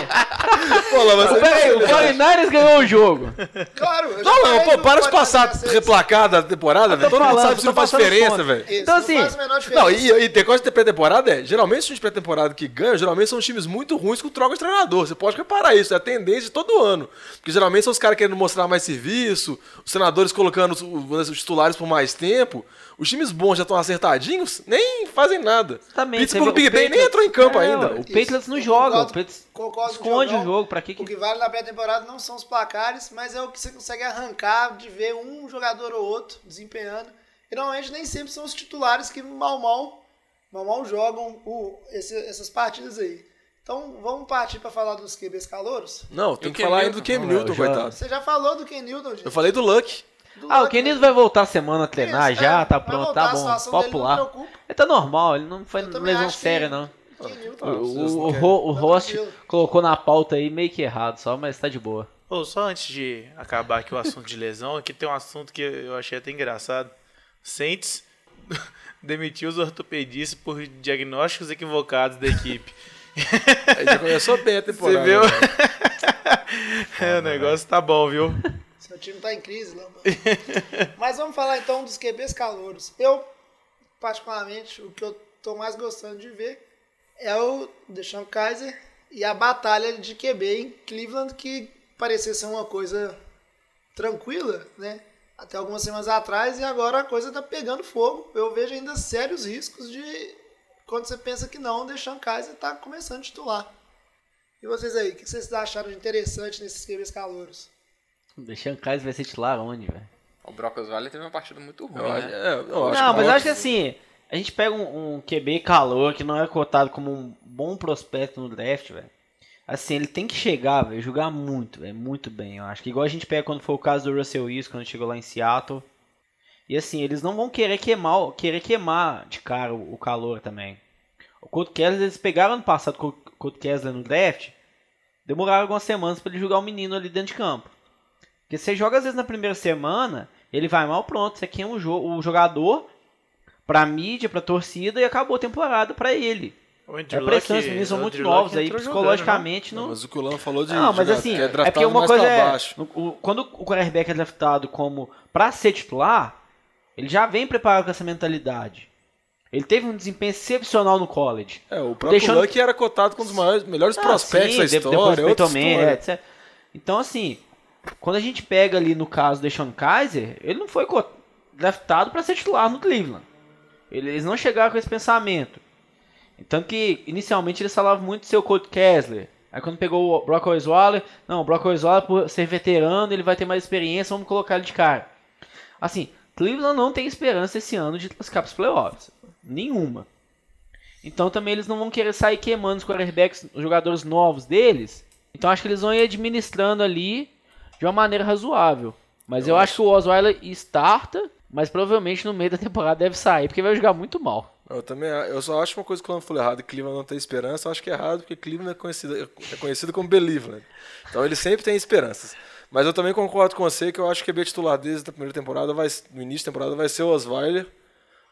Pô, Lama, você- Peraí, o 49ers ganhou o jogo. Claro, eu já Não, não, pô, para de passar replacada a temporada, velho. Todo mundo sabe tô não faz diferença, velho. Então, não assim. Não, e, e tem coisa de ter pré-temporada é, geralmente os times de pré-temporada que ganham, geralmente são os times muito ruins com troca de treinador. Você pode reparar isso, é a tendência de todo ano. Porque geralmente são os caras querendo mostrar mais serviço, os senadores colocando os, os- os titulares por mais tempo. Os times bons já estão acertadinhos, nem fazem nada. Também, Pittsburgh Big o Ben nem Patriots- entrou em campo É, ainda. O. Patriots não joga, o concordo- Patriots concordo com esconde o Diogão. jogo. Pra que O que... que vale na pré-temporada não são os placares, mas é o que você consegue arrancar de ver um jogador ou outro desempenhando. E normalmente nem sempre são os titulares que mal mal, mal, mal jogam o- esse- essas partidas aí. Então vamos partir para falar dos QBs calouros? Não, tem o que falar ainda do? Cam Não, Newton, coitado. Você já falou do Ken Newton, gente. Eu falei do Luck. Ah, o né? vai voltar semana a treinar Isso, já, é, tá pronto, voltar, tá bom. situação Pode dele não pular. preocupa. Ele tá normal, ele não foi lesão que séria, não. O, o, o Tá Rost tranquilo. colocou na pauta aí meio que errado só, mas tá de boa. Ô, só antes de acabar aqui o assunto de lesão, aqui tem um assunto que eu achei até engraçado. Saints demitiu os ortopedistas por diagnósticos equivocados da equipe. Aí já começou bem a Você temporada. viu? né? é, o negócio tá bom, viu? Time tá em crise, Lamba. Mas vamos falar então dos QBs calouros. Eu, particularmente, o que eu tô mais gostando de ver é o Deshaun Kaiser e a batalha de QB em Cleveland, que parecia ser uma coisa tranquila, né? Até algumas semanas atrás, e agora a coisa tá pegando fogo. Eu vejo ainda sérios riscos de quando você pensa que não, o Deshaun Kaiser tá começando a titular. E vocês aí, o que vocês acharam de interessante nesses QBs calouros? Deixando Kaiser vai ser titular onde, velho? O Brock Osweiler teve uma partida muito ruim, Eu acho- né? é, eu acho Não, que mas eu acho que assim, a gente pega um, um QB calor que não é cotado como um bom prospecto no draft, velho. Assim, ele tem que chegar, velho, jogar muito, velho, muito bem, eu acho. Que igual a gente pega quando foi o caso do Russell Wilson, quando chegou lá em Seattle. E assim, eles não vão querer queimar, querer queimar de cara o, o calor também. O Colt Kessler, eles pegaram ano passado com o Colt Kessler no draft, demoraram algumas semanas pra ele jogar o menino ali dentro de campo. Porque você joga às vezes na primeira semana, ele vai mal pronto, você queima o, jo o jogador pra mídia, pra torcida e acabou a temporada pra ele. O É pressão, esses meninos são muito Luck novos aí, entrou jogando, psicologicamente Não, não. mas o que o falou de. Não, mas jogar- assim, que é, draftado porque uma coisa é. o- quando o quarterback é draftado como pra ser titular, ele já vem preparado com essa mentalidade. Ele teve um desempenho excepcional no college. É, o próprio Deixando- Luck era cotado com um dos maiores, melhores Ah, prospectos sim, da de- história. Depois é história. é, etc. Então, assim, quando a gente pega ali no caso do Sean Kaiser, ele não foi draftado para ser titular no Cleveland. Eles não chegaram com esse pensamento. Tanto que, inicialmente, eles falavam muito do seu Colt Kessler. Aí quando pegou o Brock Osweiler, não, o Brock Osweiler, por ser veterano, ele vai ter mais experiência, vamos colocar ele de cara. Assim, Cleveland não tem esperança esse ano de classificar para os playoffs. Nenhuma. Então também eles não vão querer sair queimando os quarterbacks, os jogadores novos deles. Então acho que eles vão ir administrando ali de uma maneira razoável. Mas eu, acho que o Osweiler starta, mas provavelmente no meio da temporada deve sair, porque vai jogar muito mal. Eu também eu só acho uma coisa que o Lama falou errado, que Cleveland não tem esperança, eu acho que é errado, porque Cleveland é conhecido, é conhecido como Believeland. Então ele sempre tem esperanças. Mas eu também concordo com você que eu acho que o QB titular desde a primeira temporada, vai, no início da temporada, vai ser o Osweiler.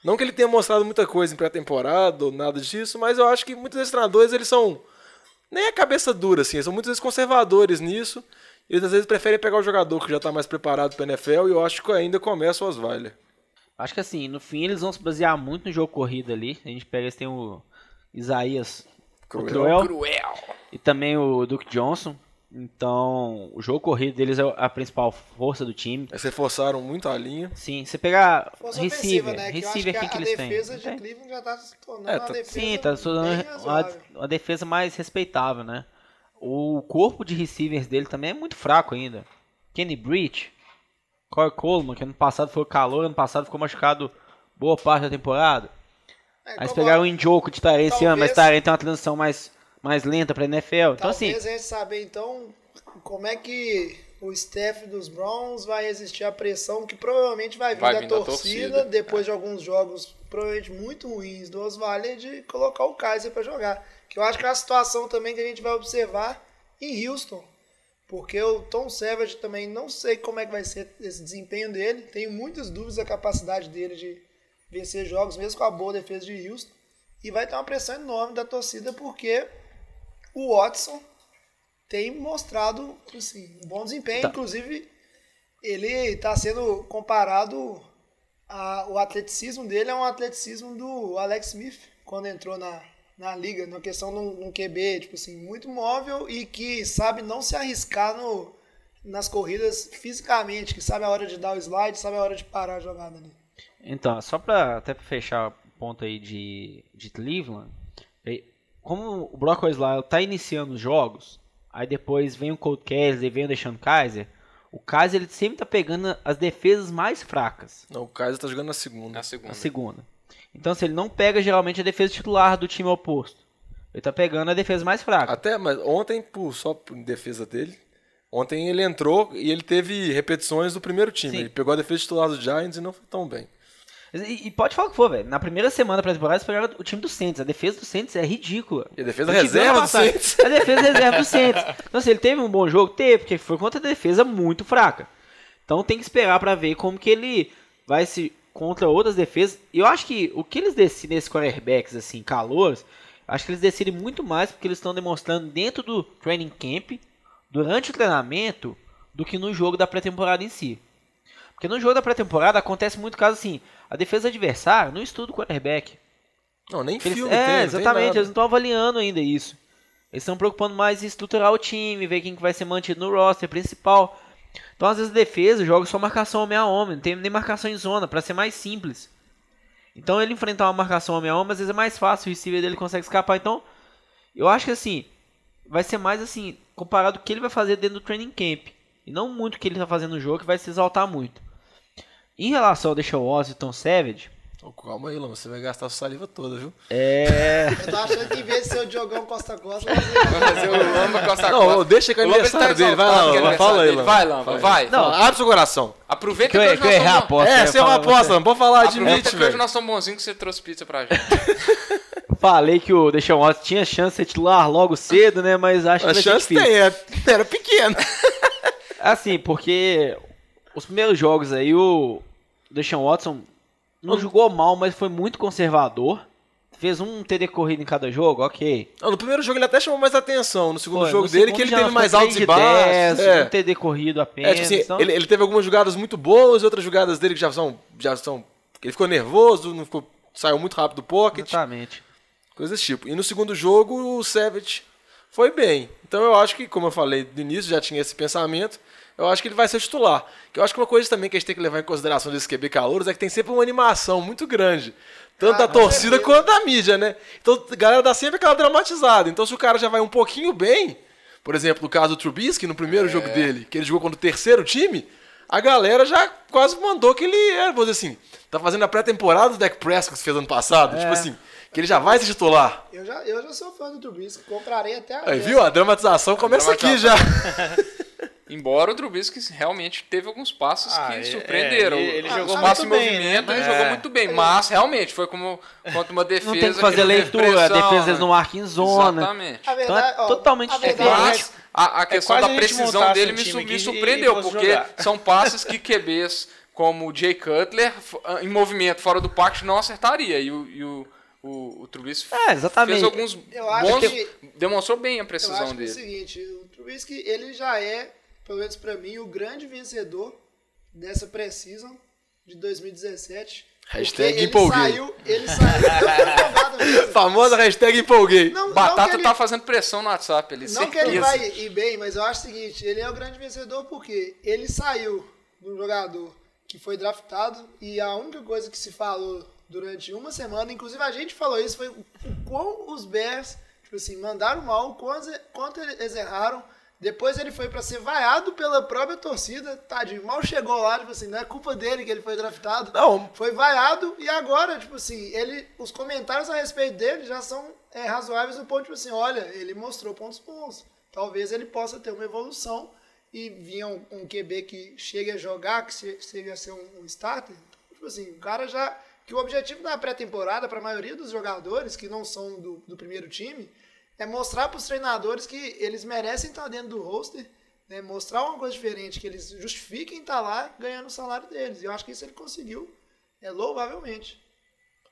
Não que ele tenha mostrado muita coisa em pré-temporada ou nada disso, mas eu acho que muitos desses treinadores, eles são nem a cabeça dura, assim, eles são muitas vezes conservadores nisso. Eles às vezes preferem pegar o jogador que já está mais preparado para NFL e eu acho que ainda começa o Osweiler. Acho que assim, no fim eles vão se basear muito no jogo corrido ali. A gente pega, eles tem o Isaías o Cruel. Cruel. e também o Duke Johnson. Então, o jogo corrido deles é a principal força do time. Eles reforçaram muito a linha. Sim, você pegar Força receiver, né? Que eu acho receiver que a, que a eles têm? defesa Não de tem? Cleveland já tá se tornando É, uma tá- defesa Sim, tá se tornando uma defesa mais respeitável, né? O corpo de receivers dele também é muito fraco ainda. Kenny Breach, Corey Coleman, que ano passado foi calor, ano passado ficou machucado boa parte da temporada. É, Aí pegaram o Njoku de Tarek esse ano, mas Talvez- Tarek tem uma transição mais, mais lenta pra NFL. Então assim, Talvez a gente saber então como é que o staff dos Browns vai resistir à pressão que provavelmente vai vir, Vai da, vir da torcida, torcida, depois de alguns jogos provavelmente muito ruins do Osweiler de colocar o Kaiser para jogar. Que eu acho que é a situação também que a gente vai observar em Houston. Porque o Tom Savage também não sei como é que vai ser esse desempenho dele. Tenho muitas dúvidas da capacidade dele de vencer jogos, mesmo com a boa defesa de Houston. E vai ter uma pressão enorme da torcida porque o Watson tem mostrado assim, um bom desempenho. Tá. Inclusive, ele está sendo comparado. A, o atleticismo dele é um atleticismo do Alex Smith, quando entrou na, na liga, na questão de um, um QB, tipo assim, muito móvel e que sabe não se arriscar no, nas corridas fisicamente, que sabe a hora de dar o slide, sabe a hora de parar a jogada ali. Então, só pra até pra fechar o ponto aí de, de Cleveland, como o Brock Osweiler tá iniciando os jogos, aí depois vem o Colt Kessler, vem o Deshaun Kaiser, o Kaiser ele sempre tá pegando as defesas mais fracas, Não, o Kaiser tá jogando na segunda. Na segunda. na segunda. Então, se ele não pega geralmente a defesa titular do time oposto, ele tá pegando a defesa mais fraca. Até, mas ontem, por, só por em defesa dele, ontem ele entrou e ele teve repetições do primeiro time. Sim. Ele pegou a defesa titular do Giants e não foi tão bem. E, e pode falar o que for, velho. Na primeira semana pré-temporada, eles pegaram o time do Saints. A defesa do Saints é ridícula. E a defesa reserva do Saints. A defesa reserva do Saints. Então, assim, ele teve um bom jogo? Teve, porque foi contra a defesa muito fraca. Então tem que esperar pra ver como que ele vai se contra outras defesas. Eu acho que o que eles decidem nesses quarterbacks, assim, calouros, acho que eles decidem muito mais porque eles estão demonstrando dentro do training camp, durante o treinamento, do que no jogo da pré-temporada em si. Porque no jogo da pré-temporada acontece muito caso assim, a defesa adversária não estuda o quarterback. Não, nem Eles- filme é, tem, exatamente, eles não estão avaliando ainda isso. Eles estão preocupando mais em estruturar o time, ver quem que vai ser mantido no roster principal. Então, às vezes, a defesa joga só marcação homem a homem, não tem nem marcação em zona, para ser mais simples. Então, ele enfrentar uma marcação homem a homem, às vezes é mais fácil, o receiver dele consegue escapar. Então, eu acho que assim, vai ser mais assim, comparado com o que ele vai fazer dentro do training camp. E não muito o que ele tá fazendo no jogo, que vai se exaltar muito. Em relação ao Watson e Tom Savage, Calma aí, Lama, você vai gastar a sua saliva toda, viu? é... Eu tô achando que em vez de ser o Diogão Costa Costa, Vai fazer o Lamba Costa Não, Costa. deixa que é aniversário dele, vai lá, Lamba, fala aí. Lamba. Vai, Lamba, vai. Não, Não, abre seu coração. Aproveita que eu, que, que eu hoje errei a nós somos... aposta. É, você é uma aposta, não pode falar, Aproveita admite, que hoje velho. nós somos bonzinhos que você trouxe pizza pra gente. Falei que o Deshaun Watson tinha chance de ser titular logo cedo, né? Mas acho que A chance difícil. tem, é, era pequena. Assim, porque os primeiros jogos aí, o Deshaun Watson não jogou mal, mas foi muito conservador. Fez um TD corrido em cada jogo, ok. Não, no primeiro jogo ele até chamou mais atenção, no segundo Foi, jogo no dele segundo que ele teve mais altos e baixos. 10, É. Um TD corrido É, apenas. tipo assim, então- ele, ele teve algumas jogadas muito boas e outras jogadas dele que já são. Já são ele ficou nervoso, não ficou, saiu muito rápido do pocket, Exatamente. coisas desse tipo. E no segundo jogo o Savage foi bem. Então eu acho que, como eu falei no início, já tinha esse pensamento. Eu acho que ele vai ser titular. Que eu acho que uma coisa também que a gente tem que levar em consideração desse QB calouros é que tem sempre uma animação muito grande. Tanto Ah, da torcida certeza. quanto da mídia, né? Então a galera dá sempre aquela dramatizada. Então se o cara já vai um pouquinho bem, por exemplo, no caso do Trubisky, no primeiro É. jogo dele, que ele jogou contra o terceiro time, a galera já quase mandou que ele era, vou dizer assim, tá fazendo a pré-temporada do Dak Prescott que fez ano passado. É. Tipo assim, que ele já vai ser titular. eu já, eu já sou fã do Trubisky, comprarei até Aí, agora. viu? A dramatização começa aqui já. Embora o Trubisky realmente teve alguns passos Ah, que é, surpreenderam. é, ele- ele Os jogou passos muito em bem, movimento, né? ele É. jogou muito bem. Mas realmente foi como contra uma defesa. Não tem que fazer leitura, a defesa né? não marca em zona. Exatamente. Verdade, Então é ó, totalmente a diferente. Mas a, a questão quase da precisão dele me, me e surpreendeu, porque jogar. são passes que QBs como o Jay Cutler, f- em movimento fora do pacto, não acertaria. E o, e o, o, o Trubisky É, exatamente. fez alguns Eu acho bons... que- Demonstrou bem a Eu precisão acho que é o dele. seguinte, o Trubisky, ele já é, pelo menos pra mim, o grande vencedor dessa pré-season de 2017. Hashtag ele empolguei. saiu, ele saiu. Famosa hashtag empolguei. Não, não Batata que ele- tá fazendo pressão no WhatsApp ali, Não que ele certeza. vai ir bem, mas eu acho o seguinte, ele é o grande vencedor porque ele saiu de um jogador que foi draftado e a única coisa que se falou durante uma semana, inclusive a gente falou isso, foi o quão os Bears, tipo assim, mandaram mal, o quanto eles erraram. Depois ele foi pra ser vaiado pela própria torcida, tadinho, mal chegou lá, tipo assim, não é culpa dele que ele foi draftado. Não. Foi vaiado e agora, tipo assim, ele, os comentários a respeito dele já são é, razoáveis no ponto, tipo assim, olha, ele mostrou pontos bons. Talvez ele possa ter uma evolução e vinha um, um QB que chegue a jogar, que che- chegue a ser um, um starter. Tipo assim, o cara já. Que o objetivo da pré-temporada, para a maioria dos jogadores que não são do, do primeiro time, é mostrar para os treinadores que eles merecem estar dentro do roster, né? mostrar uma coisa diferente, que eles justifiquem estar lá ganhando o salário deles. E eu acho que isso ele conseguiu, é, louvavelmente.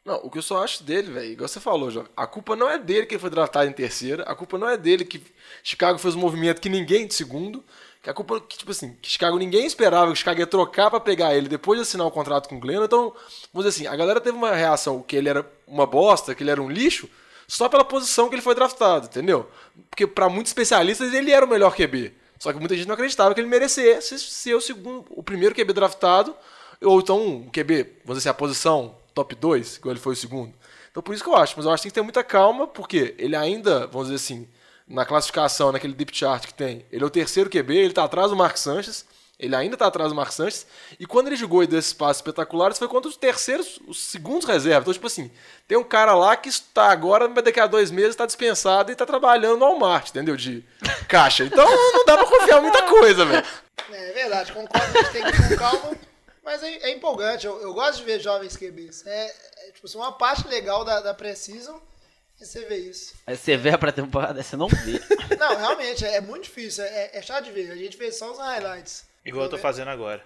Não, o que eu só acho dele, velho, igual você falou, João, a culpa não é dele que ele foi draftado em terceira, a culpa não é dele que Chicago fez um movimento que ninguém de segundo, que a culpa, que, tipo assim, que Chicago ninguém esperava que Chicago ia trocar pra pegar ele depois de assinar o contrato com o Glenn, então, vamos dizer assim, a galera teve uma reação que ele era uma bosta, que ele era um lixo, só pela posição que ele foi draftado, entendeu? Porque pra muitos especialistas ele era o melhor QB, só que muita gente não acreditava que ele merecesse ser o segundo, o primeiro QB draftado, ou então o QB, vamos dizer assim, a posição top 2, igual ele foi o segundo. Então por isso que eu acho, mas eu acho que tem que ter muita calma, porque ele ainda, vamos dizer assim, na classificação, naquele deep chart que tem, ele é o terceiro QB, ele tá atrás do Mark Sanchez, ele ainda tá atrás do Mark Sanchez, e quando ele jogou e deu esses passos espetaculares, foi contra os terceiros, os segundos reservas. Então, tipo assim, tem um cara lá que está agora, mas daqui a dois meses está dispensado e tá trabalhando no Walmart, entendeu? De caixa. Então não dá pra confiar muita coisa, velho. É verdade, concordo, a gente tem que ir com calma. Mas é, é empolgante, eu, eu gosto de ver jovens QBs. É, é, tipo assim, uma parte legal da, da Precision é você ver isso. Aí você vê a pré-temporada, você não vê. Não, realmente, é, é muito difícil, é, é chato de ver. A gente vê só os highlights. Igual eu tô fazendo agora.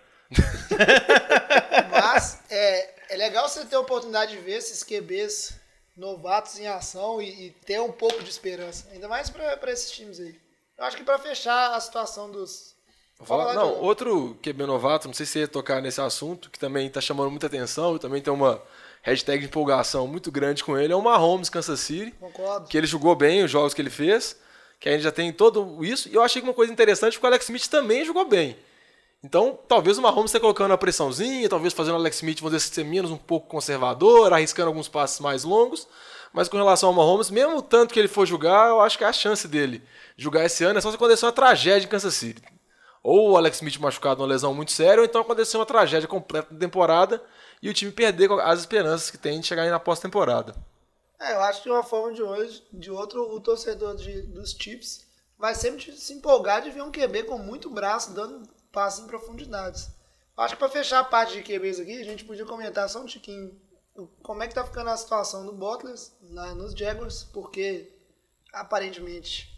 Mas é, é legal você ter a oportunidade de ver esses QBs novatos em ação e, e ter um pouco de esperança. Ainda mais para esses times aí. Eu acho que para fechar a situação dos. Vou falar- Fala, não, João. outro QB novato, não sei se você ia tocar nesse assunto, que também está chamando muita atenção e também tem uma hashtag de empolgação muito grande com ele, é o Mahomes Kansas City, Concordo. que ele jogou bem os jogos que ele fez, que a gente já tem todo isso, e eu achei que uma coisa interessante porque o Alex Smith também jogou bem. Então, talvez o Mahomes esteja colocando a pressãozinha, talvez fazendo o Alex Smith, vamos dizer, ser menos um pouco conservador, arriscando alguns passos mais longos. Mas com relação ao Mahomes, mesmo o tanto que ele for jogar, eu acho que a chance dele jogar esse ano é só se acontecer uma tragédia em Kansas City. Ou o Alex Smith machucado numa lesão muito séria, ou então acontecer uma tragédia completa na temporada e o time perder as esperanças que tem de chegar na pós-temporada. É, eu acho que de uma forma de hoje, de outro, o torcedor de- dos Chips vai sempre se empolgar de ver um QB com muito braço dando passos em profundidades. Eu acho que para fechar a parte de QBs aqui, a gente podia comentar só um tiquinho como é que tá ficando a situação do Butler lá nos Jaguars, porque aparentemente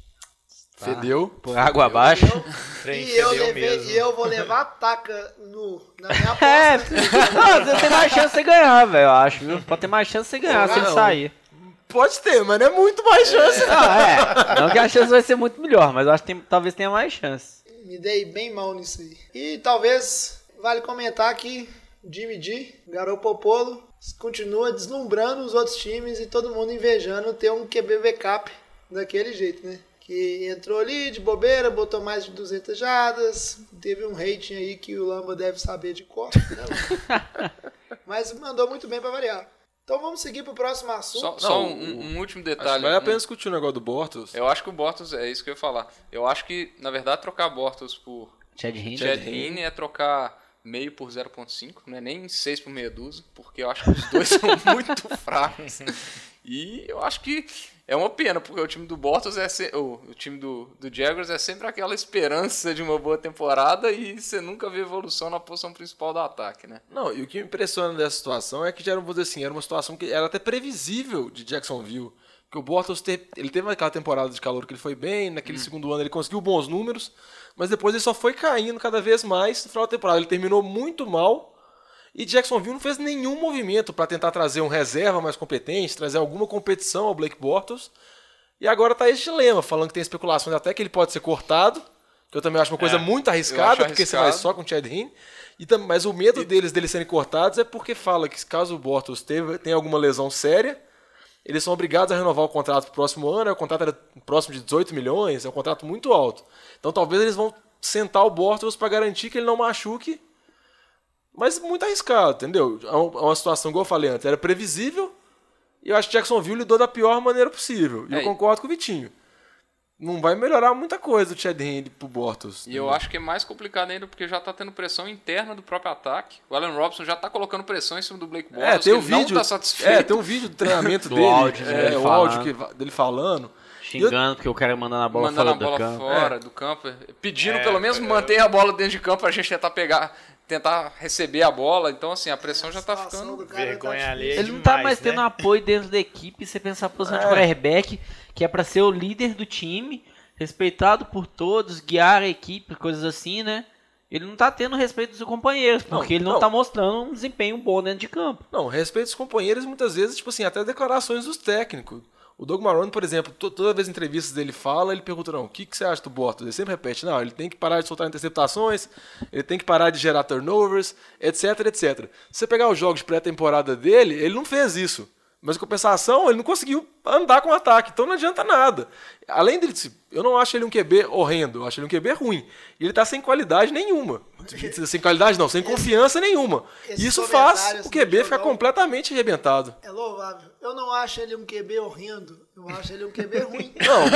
Fedeu. Por água abaixo. E eu, levei, e eu vou levar a taca no, na minha aposta. É, não, você tem mais chance de você ganhar, velho, eu acho, viu? Pode ter mais chance de você ganhar se ele sair. Pode ter, mas não é muito mais chance. Não, é. Não que a chance vai ser muito melhor, mas eu acho que tem- talvez tenha mais chance. Me dei bem mal nisso aí. E talvez vale comentar que Jimmy G, Garoppolo, continua deslumbrando os outros times e todo mundo invejando ter um QB backup daquele jeito, né? Que entrou ali de bobeira, botou mais de 200 jardas, teve um rating aí que o Lamba deve saber de cor, né? Mas mandou muito bem pra variar. Então vamos seguir pro próximo assunto. Só, só um, um último detalhe. vale a pena discutir o negócio do Bortles. Eu acho que o Bortles, é isso que eu ia falar. Eu acho que, na verdade, trocar Bortles por Chad Hinn. Chad Heaney é trocar meio por 0.5, não é nem 6 por meia dúzia, porque eu acho que os dois são muito fracos. E eu acho que é uma pena, porque o time do Bortles é se- o, o time do, do Jaguars é sempre aquela esperança de uma boa temporada e você nunca vê evolução na posição principal do ataque, né? Não, e o que me impressiona dessa situação é que já era, vou dizer assim, era uma situação que era até previsível de Jacksonville. Que o Bortles te- ele teve aquela temporada de calor que ele foi bem, naquele segundo ano ele conseguiu bons números, mas depois ele só foi caindo cada vez mais no final da temporada. Ele terminou muito mal e Jacksonville não fez nenhum movimento para tentar trazer um reserva mais competente, trazer alguma competição ao Blake Bortles. E agora tá esse dilema, falando que tem especulações até que ele pode ser cortado, que eu também acho uma coisa É, muito arriscada, porque você vai só com o Chad Hinn. E mas o medo deles deles serem cortados é porque fala que caso o Bortles teve, tenha alguma lesão séria, eles são obrigados a renovar o contrato pro próximo ano, o contrato era próximo de 18 milhões, é um contrato muito alto. Então talvez eles vão sentar o Bortles para garantir que ele não machuque, mas muito arriscado, entendeu? É um- é uma situação, igual eu falei antes, era previsível, e eu acho que Jacksonville lidou da pior maneira possível. E É, eu concordo com o Vitinho. Não vai melhorar muita coisa o Chad Henne pro Bortles. E eu acho que é mais complicado ainda porque já tá tendo pressão interna do próprio ataque. O Allen Robson já tá colocando pressão em cima do Blake Bortles, É, tem que o ele não vídeo. tá satisfeito. É, tem um vídeo do treinamento Do dele. áudio é, dele o falando. áudio que dele falando. Xingando porque o cara mandando a bola mandando fora a bola do campo. fora do campo, pedindo É, pelo menos manter a bola dentro de campo pra gente tentar pegar, tentar receber a bola. Então, assim, a pressão já tá ficando. Vergonha tá alheia. Ele não tá demais, mais né? tendo apoio dentro da equipe. Você pensar a posição de É. quarterback, que é pra ser o líder do time, respeitado por todos, guiar a equipe, coisas assim, né? ele não tá tendo respeito dos companheiros, porque Não, ele não, não. tá mostrando um desempenho bom dentro de campo. Não, respeito os companheiros, muitas vezes, tipo assim, até declarações dos técnicos. O Doug Marrone, por exemplo, to- toda vez em entrevistas dele fala, ele pergunta, não, o que, que você acha do Bottas? Ele sempre repete, não, ele tem que parar de soltar interceptações, ele tem que parar de gerar turnovers, etc, etc. Se você pegar os jogos de pré-temporada dele, ele não fez isso. Mas em compensação, ele não conseguiu andar com o ataque, então não adianta nada. Além dele, eu não acho ele um QB horrendo, eu acho ele um QB ruim. E ele tá sem qualidade nenhuma. Sem qualidade não, sem confiança nenhuma. Isso faz o QB ficar completamente arrebentado. É louvável. Eu não acho ele um QB horrendo. Eu acho ele um QB ruim. Não,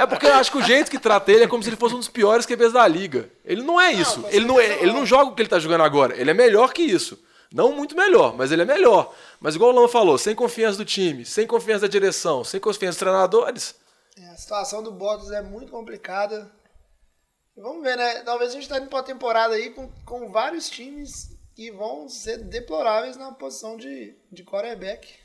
é porque eu acho que o jeito que trata ele é como se ele fosse um dos piores QBs da liga. Ele não é isso. ele, não é, ele não joga o que ele tá jogando agora. Ele é melhor que isso. Não muito melhor, mas ele é melhor. Mas igual o Lama falou, sem confiança do time, sem confiança da direção, sem confiança dos treinadores, É, a situação do Bottas é muito complicada. Vamos ver, né? Talvez a gente tá indo pra temporada aí com, com vários times que vão ser deploráveis na posição de, de quarterback.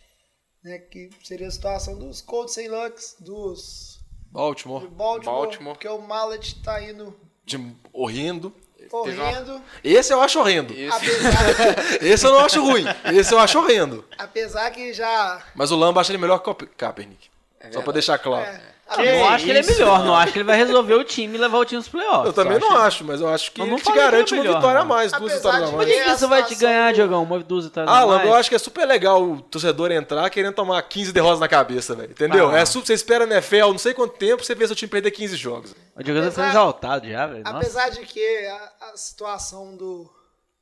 Né? Que seria a situação dos Colts sem Lux, dos Baltimore, de Baltimore, Baltimore. porque o Mallet tá indo de horrendo. correndo. Esse eu acho horrendo. Esse, Apesar, Esse eu não acho ruim. Esse eu acho horrendo. apesar que já. Mas o Lamba acha ele melhor que o Kaepernick. Só pra deixar claro. É, Eu não acho que ele é melhor, não acho que ele vai resolver o time e levar o time nos playoffs. Eu também não acho, mas eu acho que Eu ele não te que garante ele é uma vitória a não. mais, duas Apesar vitórias a Mas mais. o que isso vai te ganhar, Diogão? Uma dúzia tá Ah, Lamba, eu mais? acho que é super legal o torcedor entrar querendo tomar 15 derrotas na cabeça, velho. Entendeu? Ah. É, você espera na NFL não sei quanto tempo, você vê seu time perder 15 jogos. O Diogão tá exaltado já, velho. Apesar de que a, a situação do,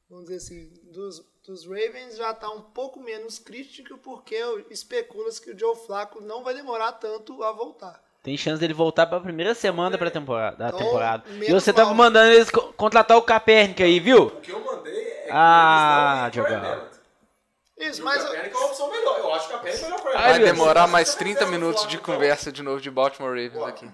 vamos dizer assim, dos, dos Ravens já está um pouco menos crítica porque especula-se que o Joe Flacco não vai demorar tanto a voltar. Tem chance dele voltar pra primeira semana da pré-temporada. Da Então, temporada. E você tava mal. mandando eles co- contratar o Capernic aí, viu? O que eu mandei é Ah, Diogão. Isso, mas eu- é uma opção melhor. Eu acho que o Kaepernick é melhor pra vai meu demorar mais 30 minutos de conversa de novo de Baltimore Ravens aqui.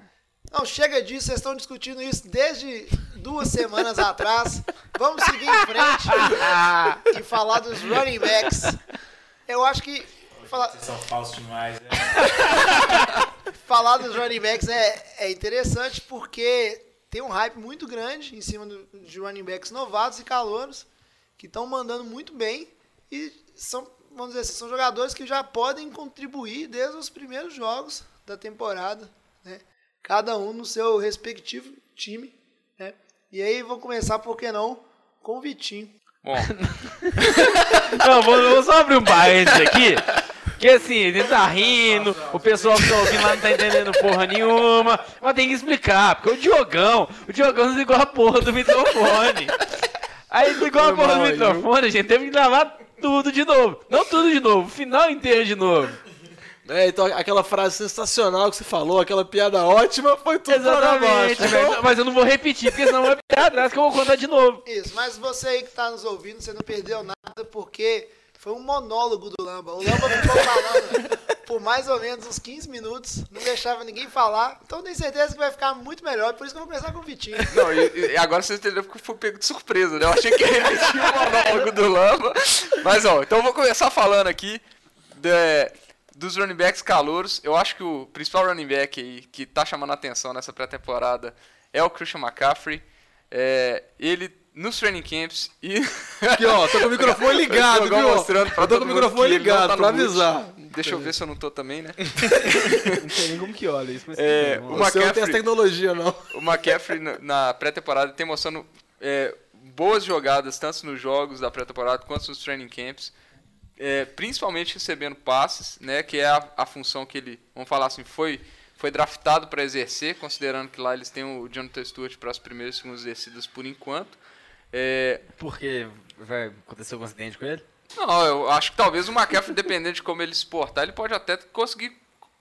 não chega disso, vocês estão discutindo isso desde duas semanas atrás. Vamos seguir em frente e falar dos running backs. Eu acho que falar, São falsos demais, né? falar dos running backs é, é interessante porque tem um hype muito grande em cima do- de running backs novatos e calouros que estão mandando muito bem e são, vamos dizer assim, são jogadores que já podem contribuir desde os primeiros jogos da temporada, né? Cada um no seu respectivo time, né? E aí vou começar, por que não, com o Vitinho. Bom, Não, vou, vou só abrir um parênteses aqui. Que assim, ele tá rindo, o pessoal que tá ouvindo lá não tá entendendo porra nenhuma. Mas tem que explicar, porque o Diogão, o Diogão desligou a porra do microfone. Aí desligou a porra do microfone, a gente teve que gravar tudo de novo. Não tudo de novo, o final inteiro de novo. É, então aquela frase sensacional que você falou, aquela piada ótima, foi tudo para Exatamente, baixo. Mas eu não vou repetir, porque senão vai pegar atrás que eu vou contar de novo. Isso, mas você aí que tá nos ouvindo, você não perdeu nada porque foi um monólogo do Lamba. O Lamba ficou falando por mais ou menos uns 15 minutos, não deixava ninguém falar. Então tenho certeza que vai ficar muito melhor, por isso que eu vou começar com o Vitinho. não, e, e agora vocês entenderam porque eu fui pego de surpresa, né? Eu achei que ia repetir o monólogo do Lama. Mas, ó, então eu vou começar falando aqui de- dos running backs calouros. Eu acho que o principal running back aí que tá chamando a atenção nessa pré-temporada é o Christian McCaffrey. É, ele nos training camps e. Aqui, ó, tô com o microfone ligado, viu? mostrando pra eu tô com o microfone ligado, tá pra avisar. Deixa eu ver se eu não tô também, né? Não sei nem como que olha isso, mas É, o. Você não tem essa McCaffrey- tecnologia, não. O McCaffrey na, na pré-temporada tem mostrando é, boas jogadas, tanto nos jogos da pré-temporada quanto nos training camps. É, principalmente recebendo passes, né, que é a, a função que ele, vamos falar assim, foi, foi draftado para exercer, considerando que lá eles têm o Jonathan Stewart para as primeiras e segundas descidas por enquanto. É, Porque vai acontecer algum acidente com ele? não, eu acho que talvez o McCaffrey, dependendo de como ele se portar, ele pode até conseguir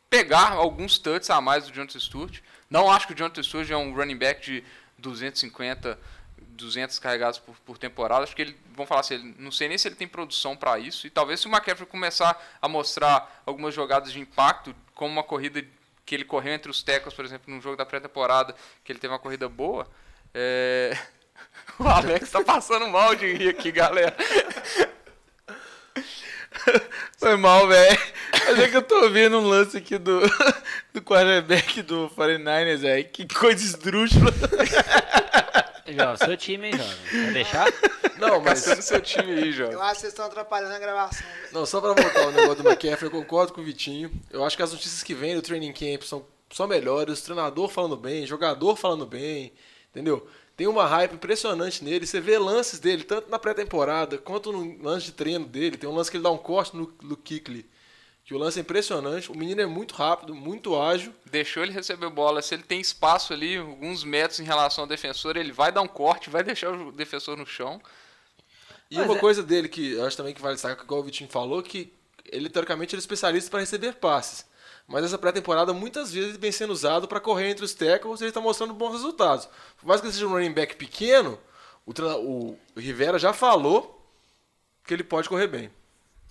pegar alguns touches a mais do Jonathan Stewart. Não acho que o Jonathan Stewart é um running back de 250, 200 carregados por, por temporada. Acho que ele, vamos falar assim, ele- não sei nem se ele tem produção para isso. E talvez se o McCaffrey começar a mostrar algumas jogadas de impacto, como uma corrida que ele correu entre os tackles, por exemplo, num jogo da pré-temporada, que ele teve uma corrida boa, é... O Alex tá passando mal de rir aqui, galera. Foi mal, velho. Mas é que eu tô vendo um lance aqui do, do quarterback do 49ers, velho. Que coisa esdrúxula. Jovem, seu time, hein, Jovem? Vai deixar? Não, mas Caçando seu time aí, Eu Jovem. acho que vocês estão atrapalhando a gravação. velho. Não, só pra voltar ao negócio do McCaffrey, eu concordo com o Vitinho. Eu acho que as notícias que vêm do training camp são só melhores. O treinador falando bem, jogador falando bem, entendeu? Tem uma hype impressionante nele. Você vê lances dele, tanto na pré-temporada quanto no lance de treino dele. Tem um lance que ele dá um corte no, no Kikli. Que o lance é impressionante. O menino é muito rápido, muito ágil. Deixou ele receber bola. Se ele tem espaço ali, alguns metros em relação ao defensor, ele vai dar um corte, vai deixar o defensor no chão. E Mas uma é- coisa dele que eu acho também que vale destacar, igual o Vitinho falou, que ele teoricamente ele é especialista para receber passes. Mas essa pré-temporada muitas vezes ele vem sendo usado para correr entre os tackles e ele está mostrando bons resultados. Por mais que ele seja um running back pequeno, o, o Rivera já falou que ele pode correr bem.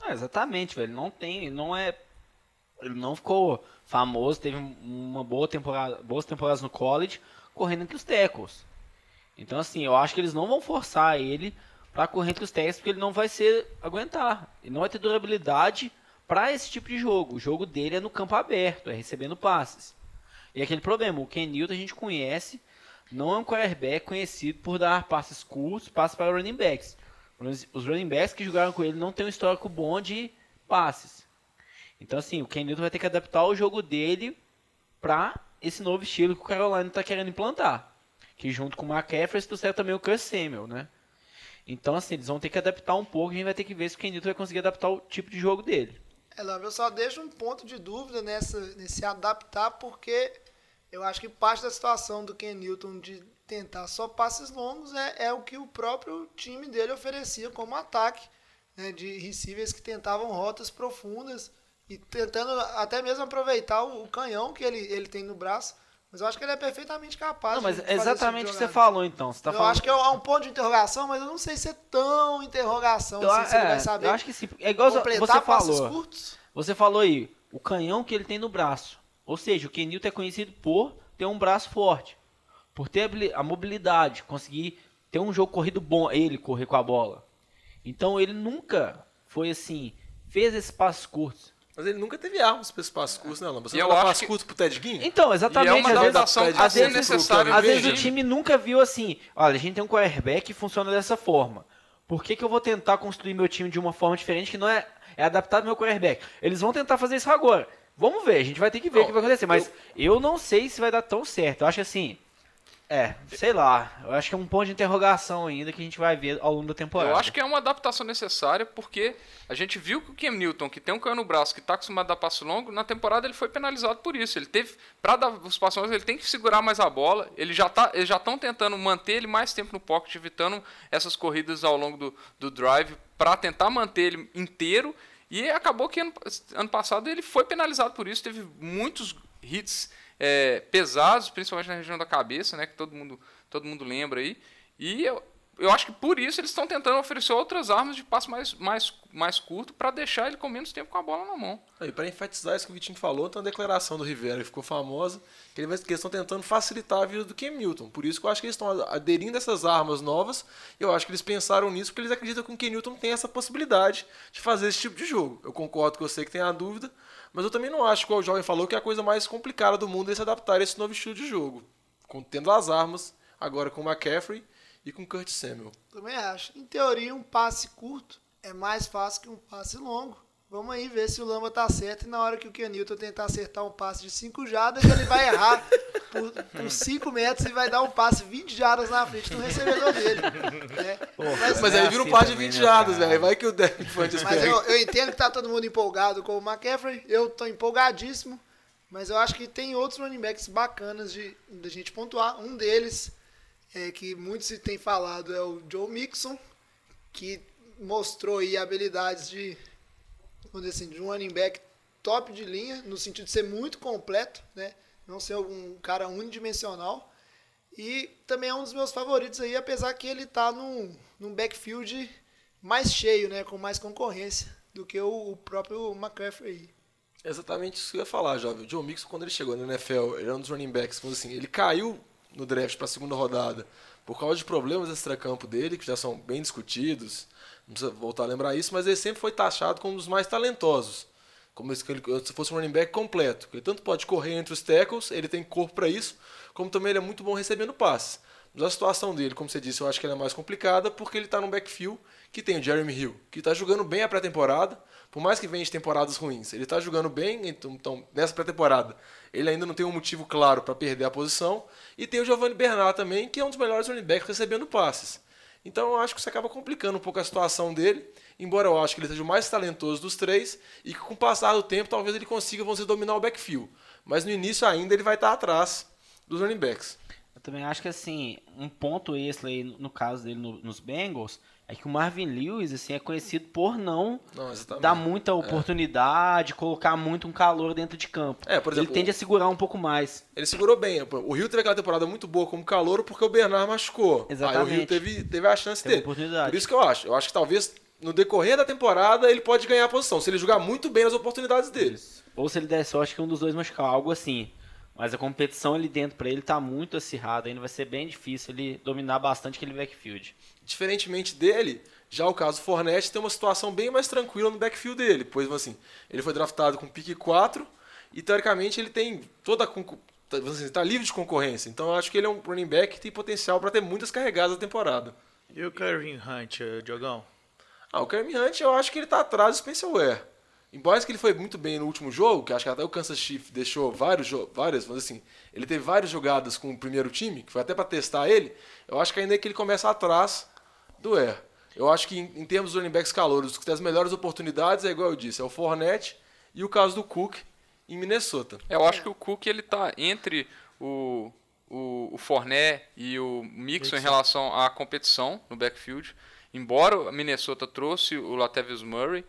Ah, exatamente, velho. Não tem, não é. Ele não ficou famoso, teve uma boa temporada, boas temporadas no college, correndo entre os tackles. Então, assim, eu acho que eles não vão forçar ele pra correr entre os tackles, porque ele não vai ser aguentar. Ele não vai ter durabilidade pra esse tipo de jogo. O jogo dele é no campo aberto, é recebendo passes. E aquele problema, o Ken Newton a gente conhece, não é um quarterback conhecido por dar passes curtos, passes para running backs. Os running backs que jogaram com ele não têm um histórico bom de passes. Então, assim, o Ken Newton vai ter que adaptar o jogo dele para esse novo estilo que o Carolina está querendo implantar. Que junto com o McCaffrey trouxeram também o Curse Samuel, né? Então, assim, eles vão ter que adaptar um pouco a gente vai ter que ver se o Ken Newton vai conseguir adaptar o tipo de jogo dele. É, eu só deixo um ponto de dúvida nessa, nesse adaptar, porque eu acho que parte da situação do Ken Newton de tentar só passes longos é, é o que o próprio time dele oferecia como ataque, né, de receivers que tentavam rotas profundas e tentando até mesmo aproveitar o, o canhão que ele, ele tem no braço. Mas eu acho que ele é perfeitamente capaz Não, mas de fazer esse tipo de exatamente o que você falou, então. Você tá eu falando... acho que é um, ponto de interrogação, mas eu não sei se é tão interrogação Eu, assim, se ele é, vai saber eu acho que sim. É igual você falou. curtos. Você falou aí, o canhão que ele tem no braço. Ou seja, o Ken Newton é conhecido por ter um braço forte. Por ter a mobilidade, conseguir ter um jogo corrido bom, ele correr com a bola. Então ele nunca foi assim, fez esses passos curtos. Mas ele nunca teve armas para esse passo curto, né, Lamba? Você E não eu passo que- curto pro Ted Ginn? Então, exatamente. E é uma às vezes- adaptação que às vezes- necessária Às vezes o time nunca viu assim, olha, a gente tem um quarterback que funciona dessa forma. Por que, que eu vou tentar construir meu time de uma forma diferente que não é, é adaptado ao meu quarterback? Eles vão tentar fazer isso agora. Vamos ver, a gente vai ter que ver o que vai acontecer. Mas eu não sei se vai dar tão certo. Eu acho assim. É, sei lá. Eu acho que é um ponto de interrogação ainda que a gente vai ver ao longo da temporada. Eu acho que é uma adaptação necessária, porque a gente viu que o Cam Newton, que tem um canhão no braço, que está acostumado a dar passo longo, na temporada ele foi penalizado por isso. Ele teve, para dar os passos longos, ele tem que segurar mais a bola. Ele já tá, eles já estão tentando manter ele mais tempo no pocket, evitando essas corridas ao longo do, do drive, para tentar manter ele inteiro. E acabou que ano, ano passado ele foi penalizado por isso, teve muitos hits é, pesados, principalmente na região da cabeça, né, que todo mundo, todo mundo lembra aí. E eu, eu acho que por isso eles estão tentando oferecer outras armas de passo mais, mais, mais curto para deixar ele com menos tempo com a bola na mão. E para enfatizar isso que o Vitinho falou, tem uma declaração do Rivera que ficou famosa, que, que eles estão tentando facilitar a vida do Cam Newton. Por isso que eu acho que eles estão aderindo a essas armas novas, eu acho que eles pensaram nisso porque eles acreditam que o Cam Newton tem essa possibilidade de fazer esse tipo de jogo. Eu concordo com você que tem a dúvida, mas eu também não acho, como o jovem falou, que é a coisa mais complicada do mundo é se adaptar a esse novo estilo de jogo. Tendo as armas, agora com o McCaffrey e com o Kurt Samuel. Também acho. Em teoria, um passe curto é mais fácil que um passe longo. Vamos aí ver se o Lamba tá certo e na hora que o Kenilton tentar acertar um passe de 5 jardas, ele vai errar por 5 metros e vai dar um passe 20 jardas na frente do recebedor dele. né? Mas, Mas é aí vira um assim par de também, 20 né, jardas, velho. Vai que o Devin Funches mas eu, eu entendo que tá todo mundo empolgado com o McCaffrey. Eu tô empolgadíssimo. Mas eu acho que tem outros running backs bacanas de, de gente pontuar. Um deles, é, que muitos se têm falado, é o Joe Mixon, que mostrou aí habilidades de, vamos dizer assim, de um running back top de linha, no sentido de ser muito completo, né? Não ser um cara unidimensional. E também é um dos meus favoritos aí, apesar que ele tá num, num backfield mais cheio, né? Com mais concorrência do que o, o próprio McCaffrey. Exatamente isso que eu ia falar, jovem. O Joe Mixon, quando ele chegou na NFL, ele era um dos running backs, assim, ele caiu no draft para a segunda rodada por causa de problemas extracampo dele, que já são bem discutidos, não precisa voltar a lembrar isso, mas ele sempre foi taxado como um dos mais talentosos. Como se fosse um running back completo. Ele tanto pode correr entre os tackles, ele tem corpo para isso, como também ele é muito bom recebendo passes. Mas a situação dele, como você disse, eu acho que ela é mais complicada porque ele tá num backfield que tem o Jeremy Hill, que tá jogando bem a pré-temporada, por mais que venha de temporadas ruins. Ele tá jogando bem, então, então, nessa pré-temporada ele ainda não tem um motivo claro para perder a posição. E tem o Giovanni Bernard também, que é um dos melhores running backs recebendo passes. Então eu acho que isso acaba complicando um pouco a situação dele, embora eu acho que ele seja o mais talentoso dos três e que com o passar do tempo talvez ele consiga vamos dizer, dominar o backfield. Mas no início ainda ele vai estar atrás dos running backs. Eu também acho que assim, um ponto extra aí no caso dele no- nos Bengals é que o Marvin Lewis assim, é conhecido por não Não, exatamente. dar muita oportunidade, colocar muito um calor dentro de campo. É, por exemplo, ele tende a segurar um pouco mais. Ele segurou bem. O Rio teve aquela temporada muito boa como calor porque o Bernard machucou. Aí o Exatamente. Rio teve, teve a chance Teve dele. oportunidade. Por isso que eu acho. Eu acho que talvez no decorrer da temporada ele pode ganhar a posição, se ele jogar muito bem nas oportunidades dele. Ou se ele der sorte que um dos dois machucar, algo assim. Mas a competição ali dentro pra ele tá muito acirrada, ainda vai ser bem difícil ele dominar bastante aquele backfield. Diferentemente dele, já o caso Fornette tem uma situação bem mais tranquila no backfield dele, pois assim, ele foi draftado com pique 4 e teoricamente ele tem toda a concor- tá, tá livre de concorrência. Então eu acho que ele é um running back que tem potencial para ter muitas carregadas na temporada. E o Kevin Hunt, eh, Diogão? Ah, o Kerem Hunt eu acho que ele tá atrás do Spencer Ware. Embora que ele foi muito bem no último jogo, que acho que até o Kansas Chiefs deixou vários várias, mas assim, ele teve várias jogadas com o primeiro time, que foi até para testar ele, eu acho que ainda é que ele começa atrás do Ware. Eu acho que em, em termos de running backs calouros, que tem as melhores oportunidades, é igual eu disse, é o Fournette e o caso do Cook em Minnesota. É, Eu acho que o Cook ele tá entre o, o, o Fournette e o Mixon em relação à competição no backfield. Embora a Minnesota trouxe o Latavius Murray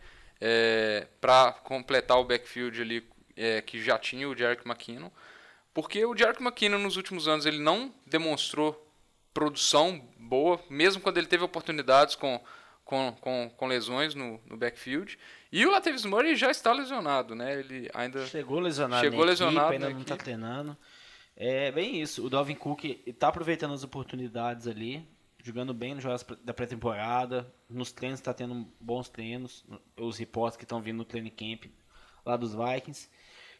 para completar o backfield ali é, que já tinha o Jerick McKinnon. Porque o Jerick McKinnon nos últimos anos ele não demonstrou produção boa, mesmo quando ele teve oportunidades com, com, com, com lesões no, no backfield. E o Latavius Murray já está lesionado, né? Ele ainda Chegou lesionado Chegou na lesionado equipe, ainda não tá equipe. treinando. É bem isso. O Dalvin Cook tá aproveitando as oportunidades ali, jogando bem nos jogos da pré-temporada. Nos treinos tá tendo bons treinos. Os reportes que estão vindo no training camp lá dos Vikings.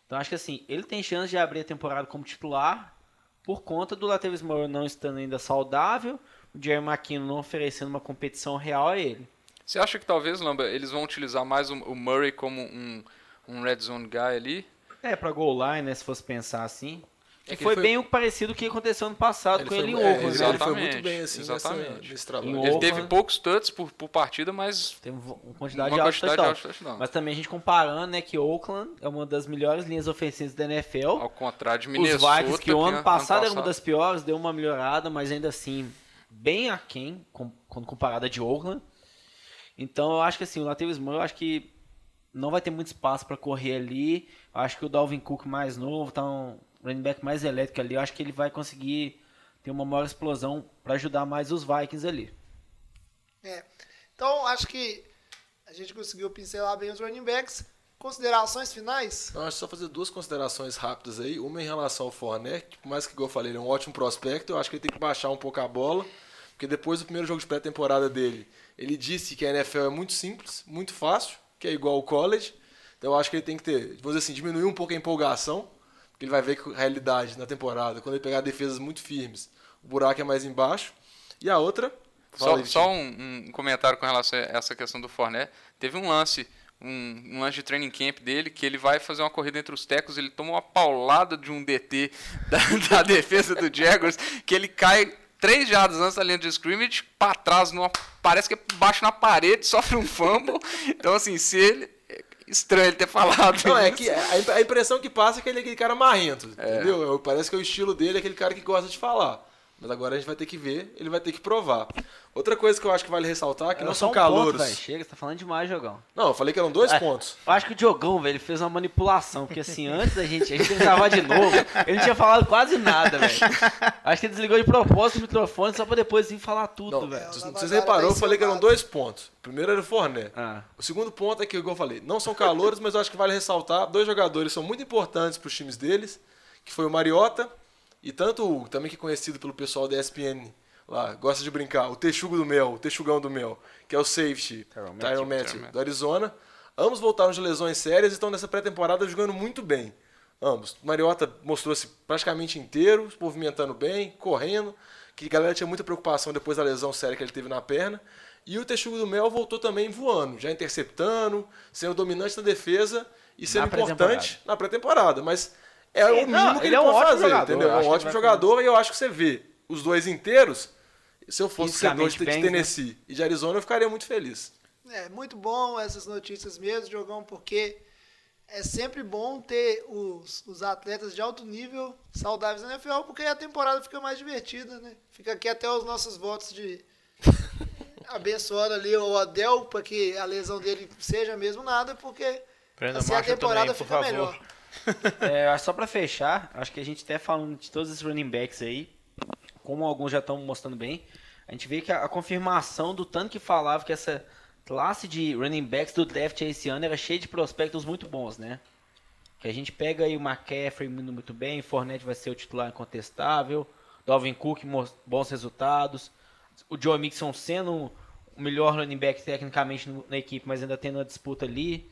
Então acho que assim, ele tem chance de abrir a temporada como titular por conta do Latavius Murray não estando ainda saudável, o Jerry McKinnon não oferecendo uma competição real a ele. Você acha que talvez, Lamba, eles vão utilizar mais o, Murray como um, um red zone guy ali? É, pra goal line, né, se fosse pensar assim. É Que foi, foi- bem o parecido que aconteceu ano passado com foi- ele em é, Oakland. ele, né? ele foi muito Exatamente, bem assim nessa, exatamente. nesse trabalho. Ele Oakland. teve poucos touches por, por partida, mas Tem uma quantidade uma de altos quantidade de touchdowns. altos touchdowns. Mas também a gente comparando, né, que Oakland é uma das melhores linhas ofensivas da NFL. ao contrário de Os Minnesota... Vikings, que o ano passado era uma das piores, deu uma melhorada, mas ainda assim, bem aquém, com, quando comparada de Oakland. Então eu acho que assim, o Latavius Murray, eu acho que não vai ter muito espaço para correr ali. Eu acho que o Dalvin Cook mais novo, tá um running back mais elétrico ali, eu acho que ele vai conseguir ter uma maior explosão para ajudar mais os Vikings ali. É. Então, acho que a gente conseguiu pincelar bem os running backs. Considerações finais? Então, acho só fazer duas considerações rápidas aí. Uma em relação ao Fournette, que por mais que igual eu falei, ele é um ótimo prospecto, eu acho que ele tem que baixar um pouco a bola, porque depois do primeiro jogo de pré-temporada dele, ele disse que a NFL é muito simples, muito fácil, que é igual ao college. Então eu acho que ele tem que ter, vamos dizer assim, diminuir um pouco a empolgação, porque ele vai ver que a realidade na temporada, quando ele pegar defesas muito firmes, o buraco é mais embaixo. E a outra, Só, aí, só um, um comentário com relação a essa questão do Fournette. Teve um lance, um, um lance de training camp dele, que ele vai fazer uma corrida entre os tecos, ele toma uma paulada de um DT da, da defesa do Jaguars, que ele cai três jardas antes da linha de scrimmage, pra trás, numa, parece que é baixo na parede, sofre um fumble. Então, assim, se ele... é Estranho ele ter falado Não, é isso. que a impressão que passa é que ele é aquele cara marrento, entendeu? Eu- Parece que é o estilo dele, é aquele cara que gosta de falar. Mas agora a gente vai ter que ver, ele vai ter que provar. Outra coisa que eu acho que vale ressaltar, que Era não são um calouros. Ponto. Chega, você tá falando demais, Jogão. não, eu falei que eram dois É, pontos. Eu acho que o Diogão, velho, ele fez uma manipulação, porque assim, antes da gente, a gente tem que gravar de novo, ele não tinha falado quase nada, velho. Acho que ele desligou de propósito o microfone só pra depois vir falar tudo, Não, velho. vocês- Lavagara reparou, eu tá falei que eram dois pontos. O primeiro era o Forné. Ah. O segundo ponto é que, igual eu falei, não são calouros, mas eu acho que vale ressaltar, dois jogadores são muito importantes para os times deles, que foi o Mariota e tanto o, também que é conhecido pelo pessoal da ESPN, lá, gosta de brincar, o Texugo do Mel, o Texugão do Mel, que é o safety, Tyron Matthew. Do Arizona. Ambos voltaram de lesões sérias e estão nessa pré-temporada jogando muito bem. Ambos. O Mariota mostrou-se praticamente inteiro, se movimentando bem, correndo. que a galera tinha muita preocupação depois da lesão séria que ele teve na perna. E o Texugo do Mel voltou também voando, já interceptando, sendo dominante na defesa e sendo importante na pré-temporada. Mas é o mínimo não, que ele ele, é um pode fazer, jogador, entendeu? eu É um ótimo jogador e eu acho que você vê os dois inteiros. Se eu fosse torcedor de, de bem, né? Tennessee e de Arizona, eu ficaria muito feliz. É muito bom essas notícias mesmo, Jogão, porque é sempre bom ter os, os atletas de alto nível saudáveis na NFL, porque aí a temporada fica mais divertida, né? Fica aqui até os nossos votos de abençoando ali o Adel para que a lesão dele seja mesmo nada, porque Prenda assim a temporada também, fica favor. melhor. É, acho só pra fechar, acho que a gente até falando de todos esses running backs aí, como alguns já estão mostrando bem, a gente vê que a, a confirmação do tanto que falava que essa classe de running backs do draft esse ano era cheia de prospectos muito bons, né? Que a gente pega aí o McCaffrey indo muito bem, Fournette vai ser o titular incontestável, Dalvin Cook bons resultados, o Joe Mixon sendo o melhor running back tecnicamente no- na equipe, mas ainda tendo uma disputa ali.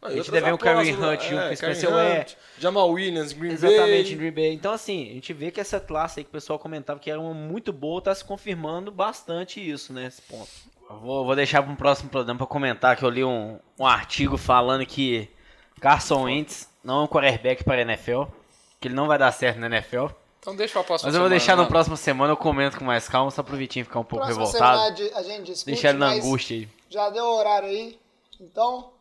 Ah, A gente deve ver o apostas, Kareem Hunt junto com esse Kareem Spencer. Hunt, Jamal Williams, Green Exatamente, Bay. Green Bay. Então, assim, a gente vê que essa classe aí que o pessoal comentava que era uma muito boa, tá se confirmando bastante isso, né? Esse ponto. Vou, vou deixar para um próximo programa para comentar que eu li um, um artigo falando que Carson Wentz não é um quarterback para a NFL, que ele não vai dar certo na NFL. Então deixa pra próxima Mas eu vou semana, deixar no né? próxima semana, eu comento com mais calma, só pro Vitinho ficar um pouco Próxima revoltado. semana a gente discute, Deixar ele na angústia aí. Já deu o horário aí, então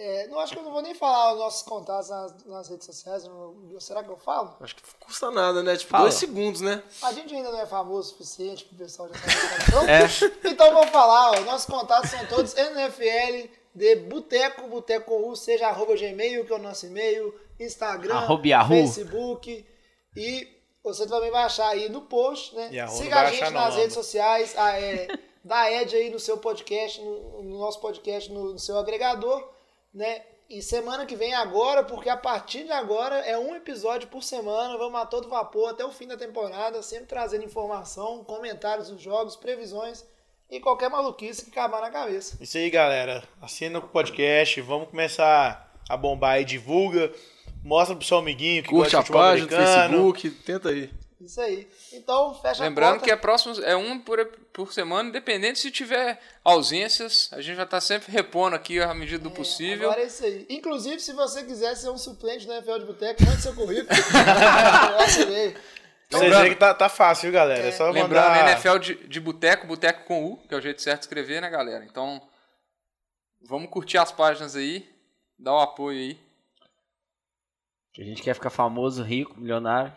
é, não acho que eu não vou nem falar os nossos contatos nas, nas redes sociais. não- será que eu falo? Acho que custa nada, né? Tipo, Fala. dois segundos, né? A gente ainda não é famoso o suficiente pro pessoal já saber. Então, É. então vou falar, ó, nossos contatos são todos NFL de Boteco, Boteco U, seja arroba Gmail, que é o nosso e-mail, Instagram, Arroba. Facebook e você também vai achar aí no post, né? Yahoo Siga a gente achar não, nas redes sociais, a, é, dá Ed aí no seu podcast, no, no nosso podcast, no, no seu agregador, né? E semana que vem agora, porque a partir de agora é um episódio por semana, vamos a todo vapor até o fim da temporada, sempre trazendo informação, comentários dos jogos, previsões e qualquer maluquice que acabar na cabeça. Isso aí, galera. Assina o podcast, vamos começar a bombar aí, divulga, mostra pro seu amiguinho que Curte gosta a de futebol página do americano. Facebook, tenta aí. Isso aí. Então, fecha Lembrando a que é próximo, é um por, por semana, independente se tiver ausências, a gente já tá sempre repondo aqui à medida do possível. Agora é isso aí. Inclusive, se você quiser ser um suplente no NFL de Boteco, mande seu currículo. Pra Vocês verem que tá, tá fácil, viu, galera? É, só Lembrando, mandar... NFL de, de boteco, boteco com U, que é o jeito certo de escrever, né, galera? Então, vamos curtir as páginas aí, dar o apoio aí. Que a gente quer ficar famoso, rico, milionário.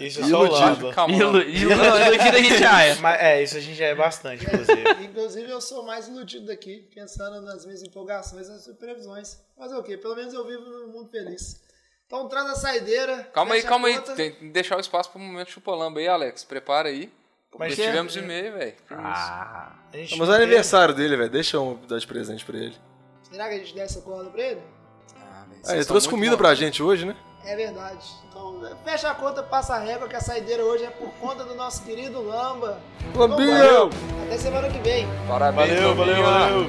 Isso é só o Lamba. Calma, Ilu- mano. ilu- Não, iludido a gente já é. Mas, é, isso a gente já é bastante, inclusive. Inclusive, eu sou mais iludido daqui, pensando nas minhas empolgações, nas previsões. Mas é o quê? Pelo menos eu vivo num mundo feliz. Então, traz a saideira. Calma aí, calma aí. Tem que deixar o espaço pro momento chupolamba aí, Alex. Prepara aí. Mas Porque é- tivemos e-mail, velho. Ah, Mas é tem- aniversário dele, velho. Deixa eu dar de presente pra ele. Será que a gente der essa corda pra ele? Ah, velho, Ah, ele trouxe comida bons. pra gente hoje, né? É verdade. Então, fecha a conta, passa a régua, que a saideira hoje é por conta do nosso querido Lamba. Lambinho! Então, valeu. Até semana que vem. Parabéns, Valeu, valeu, valeu.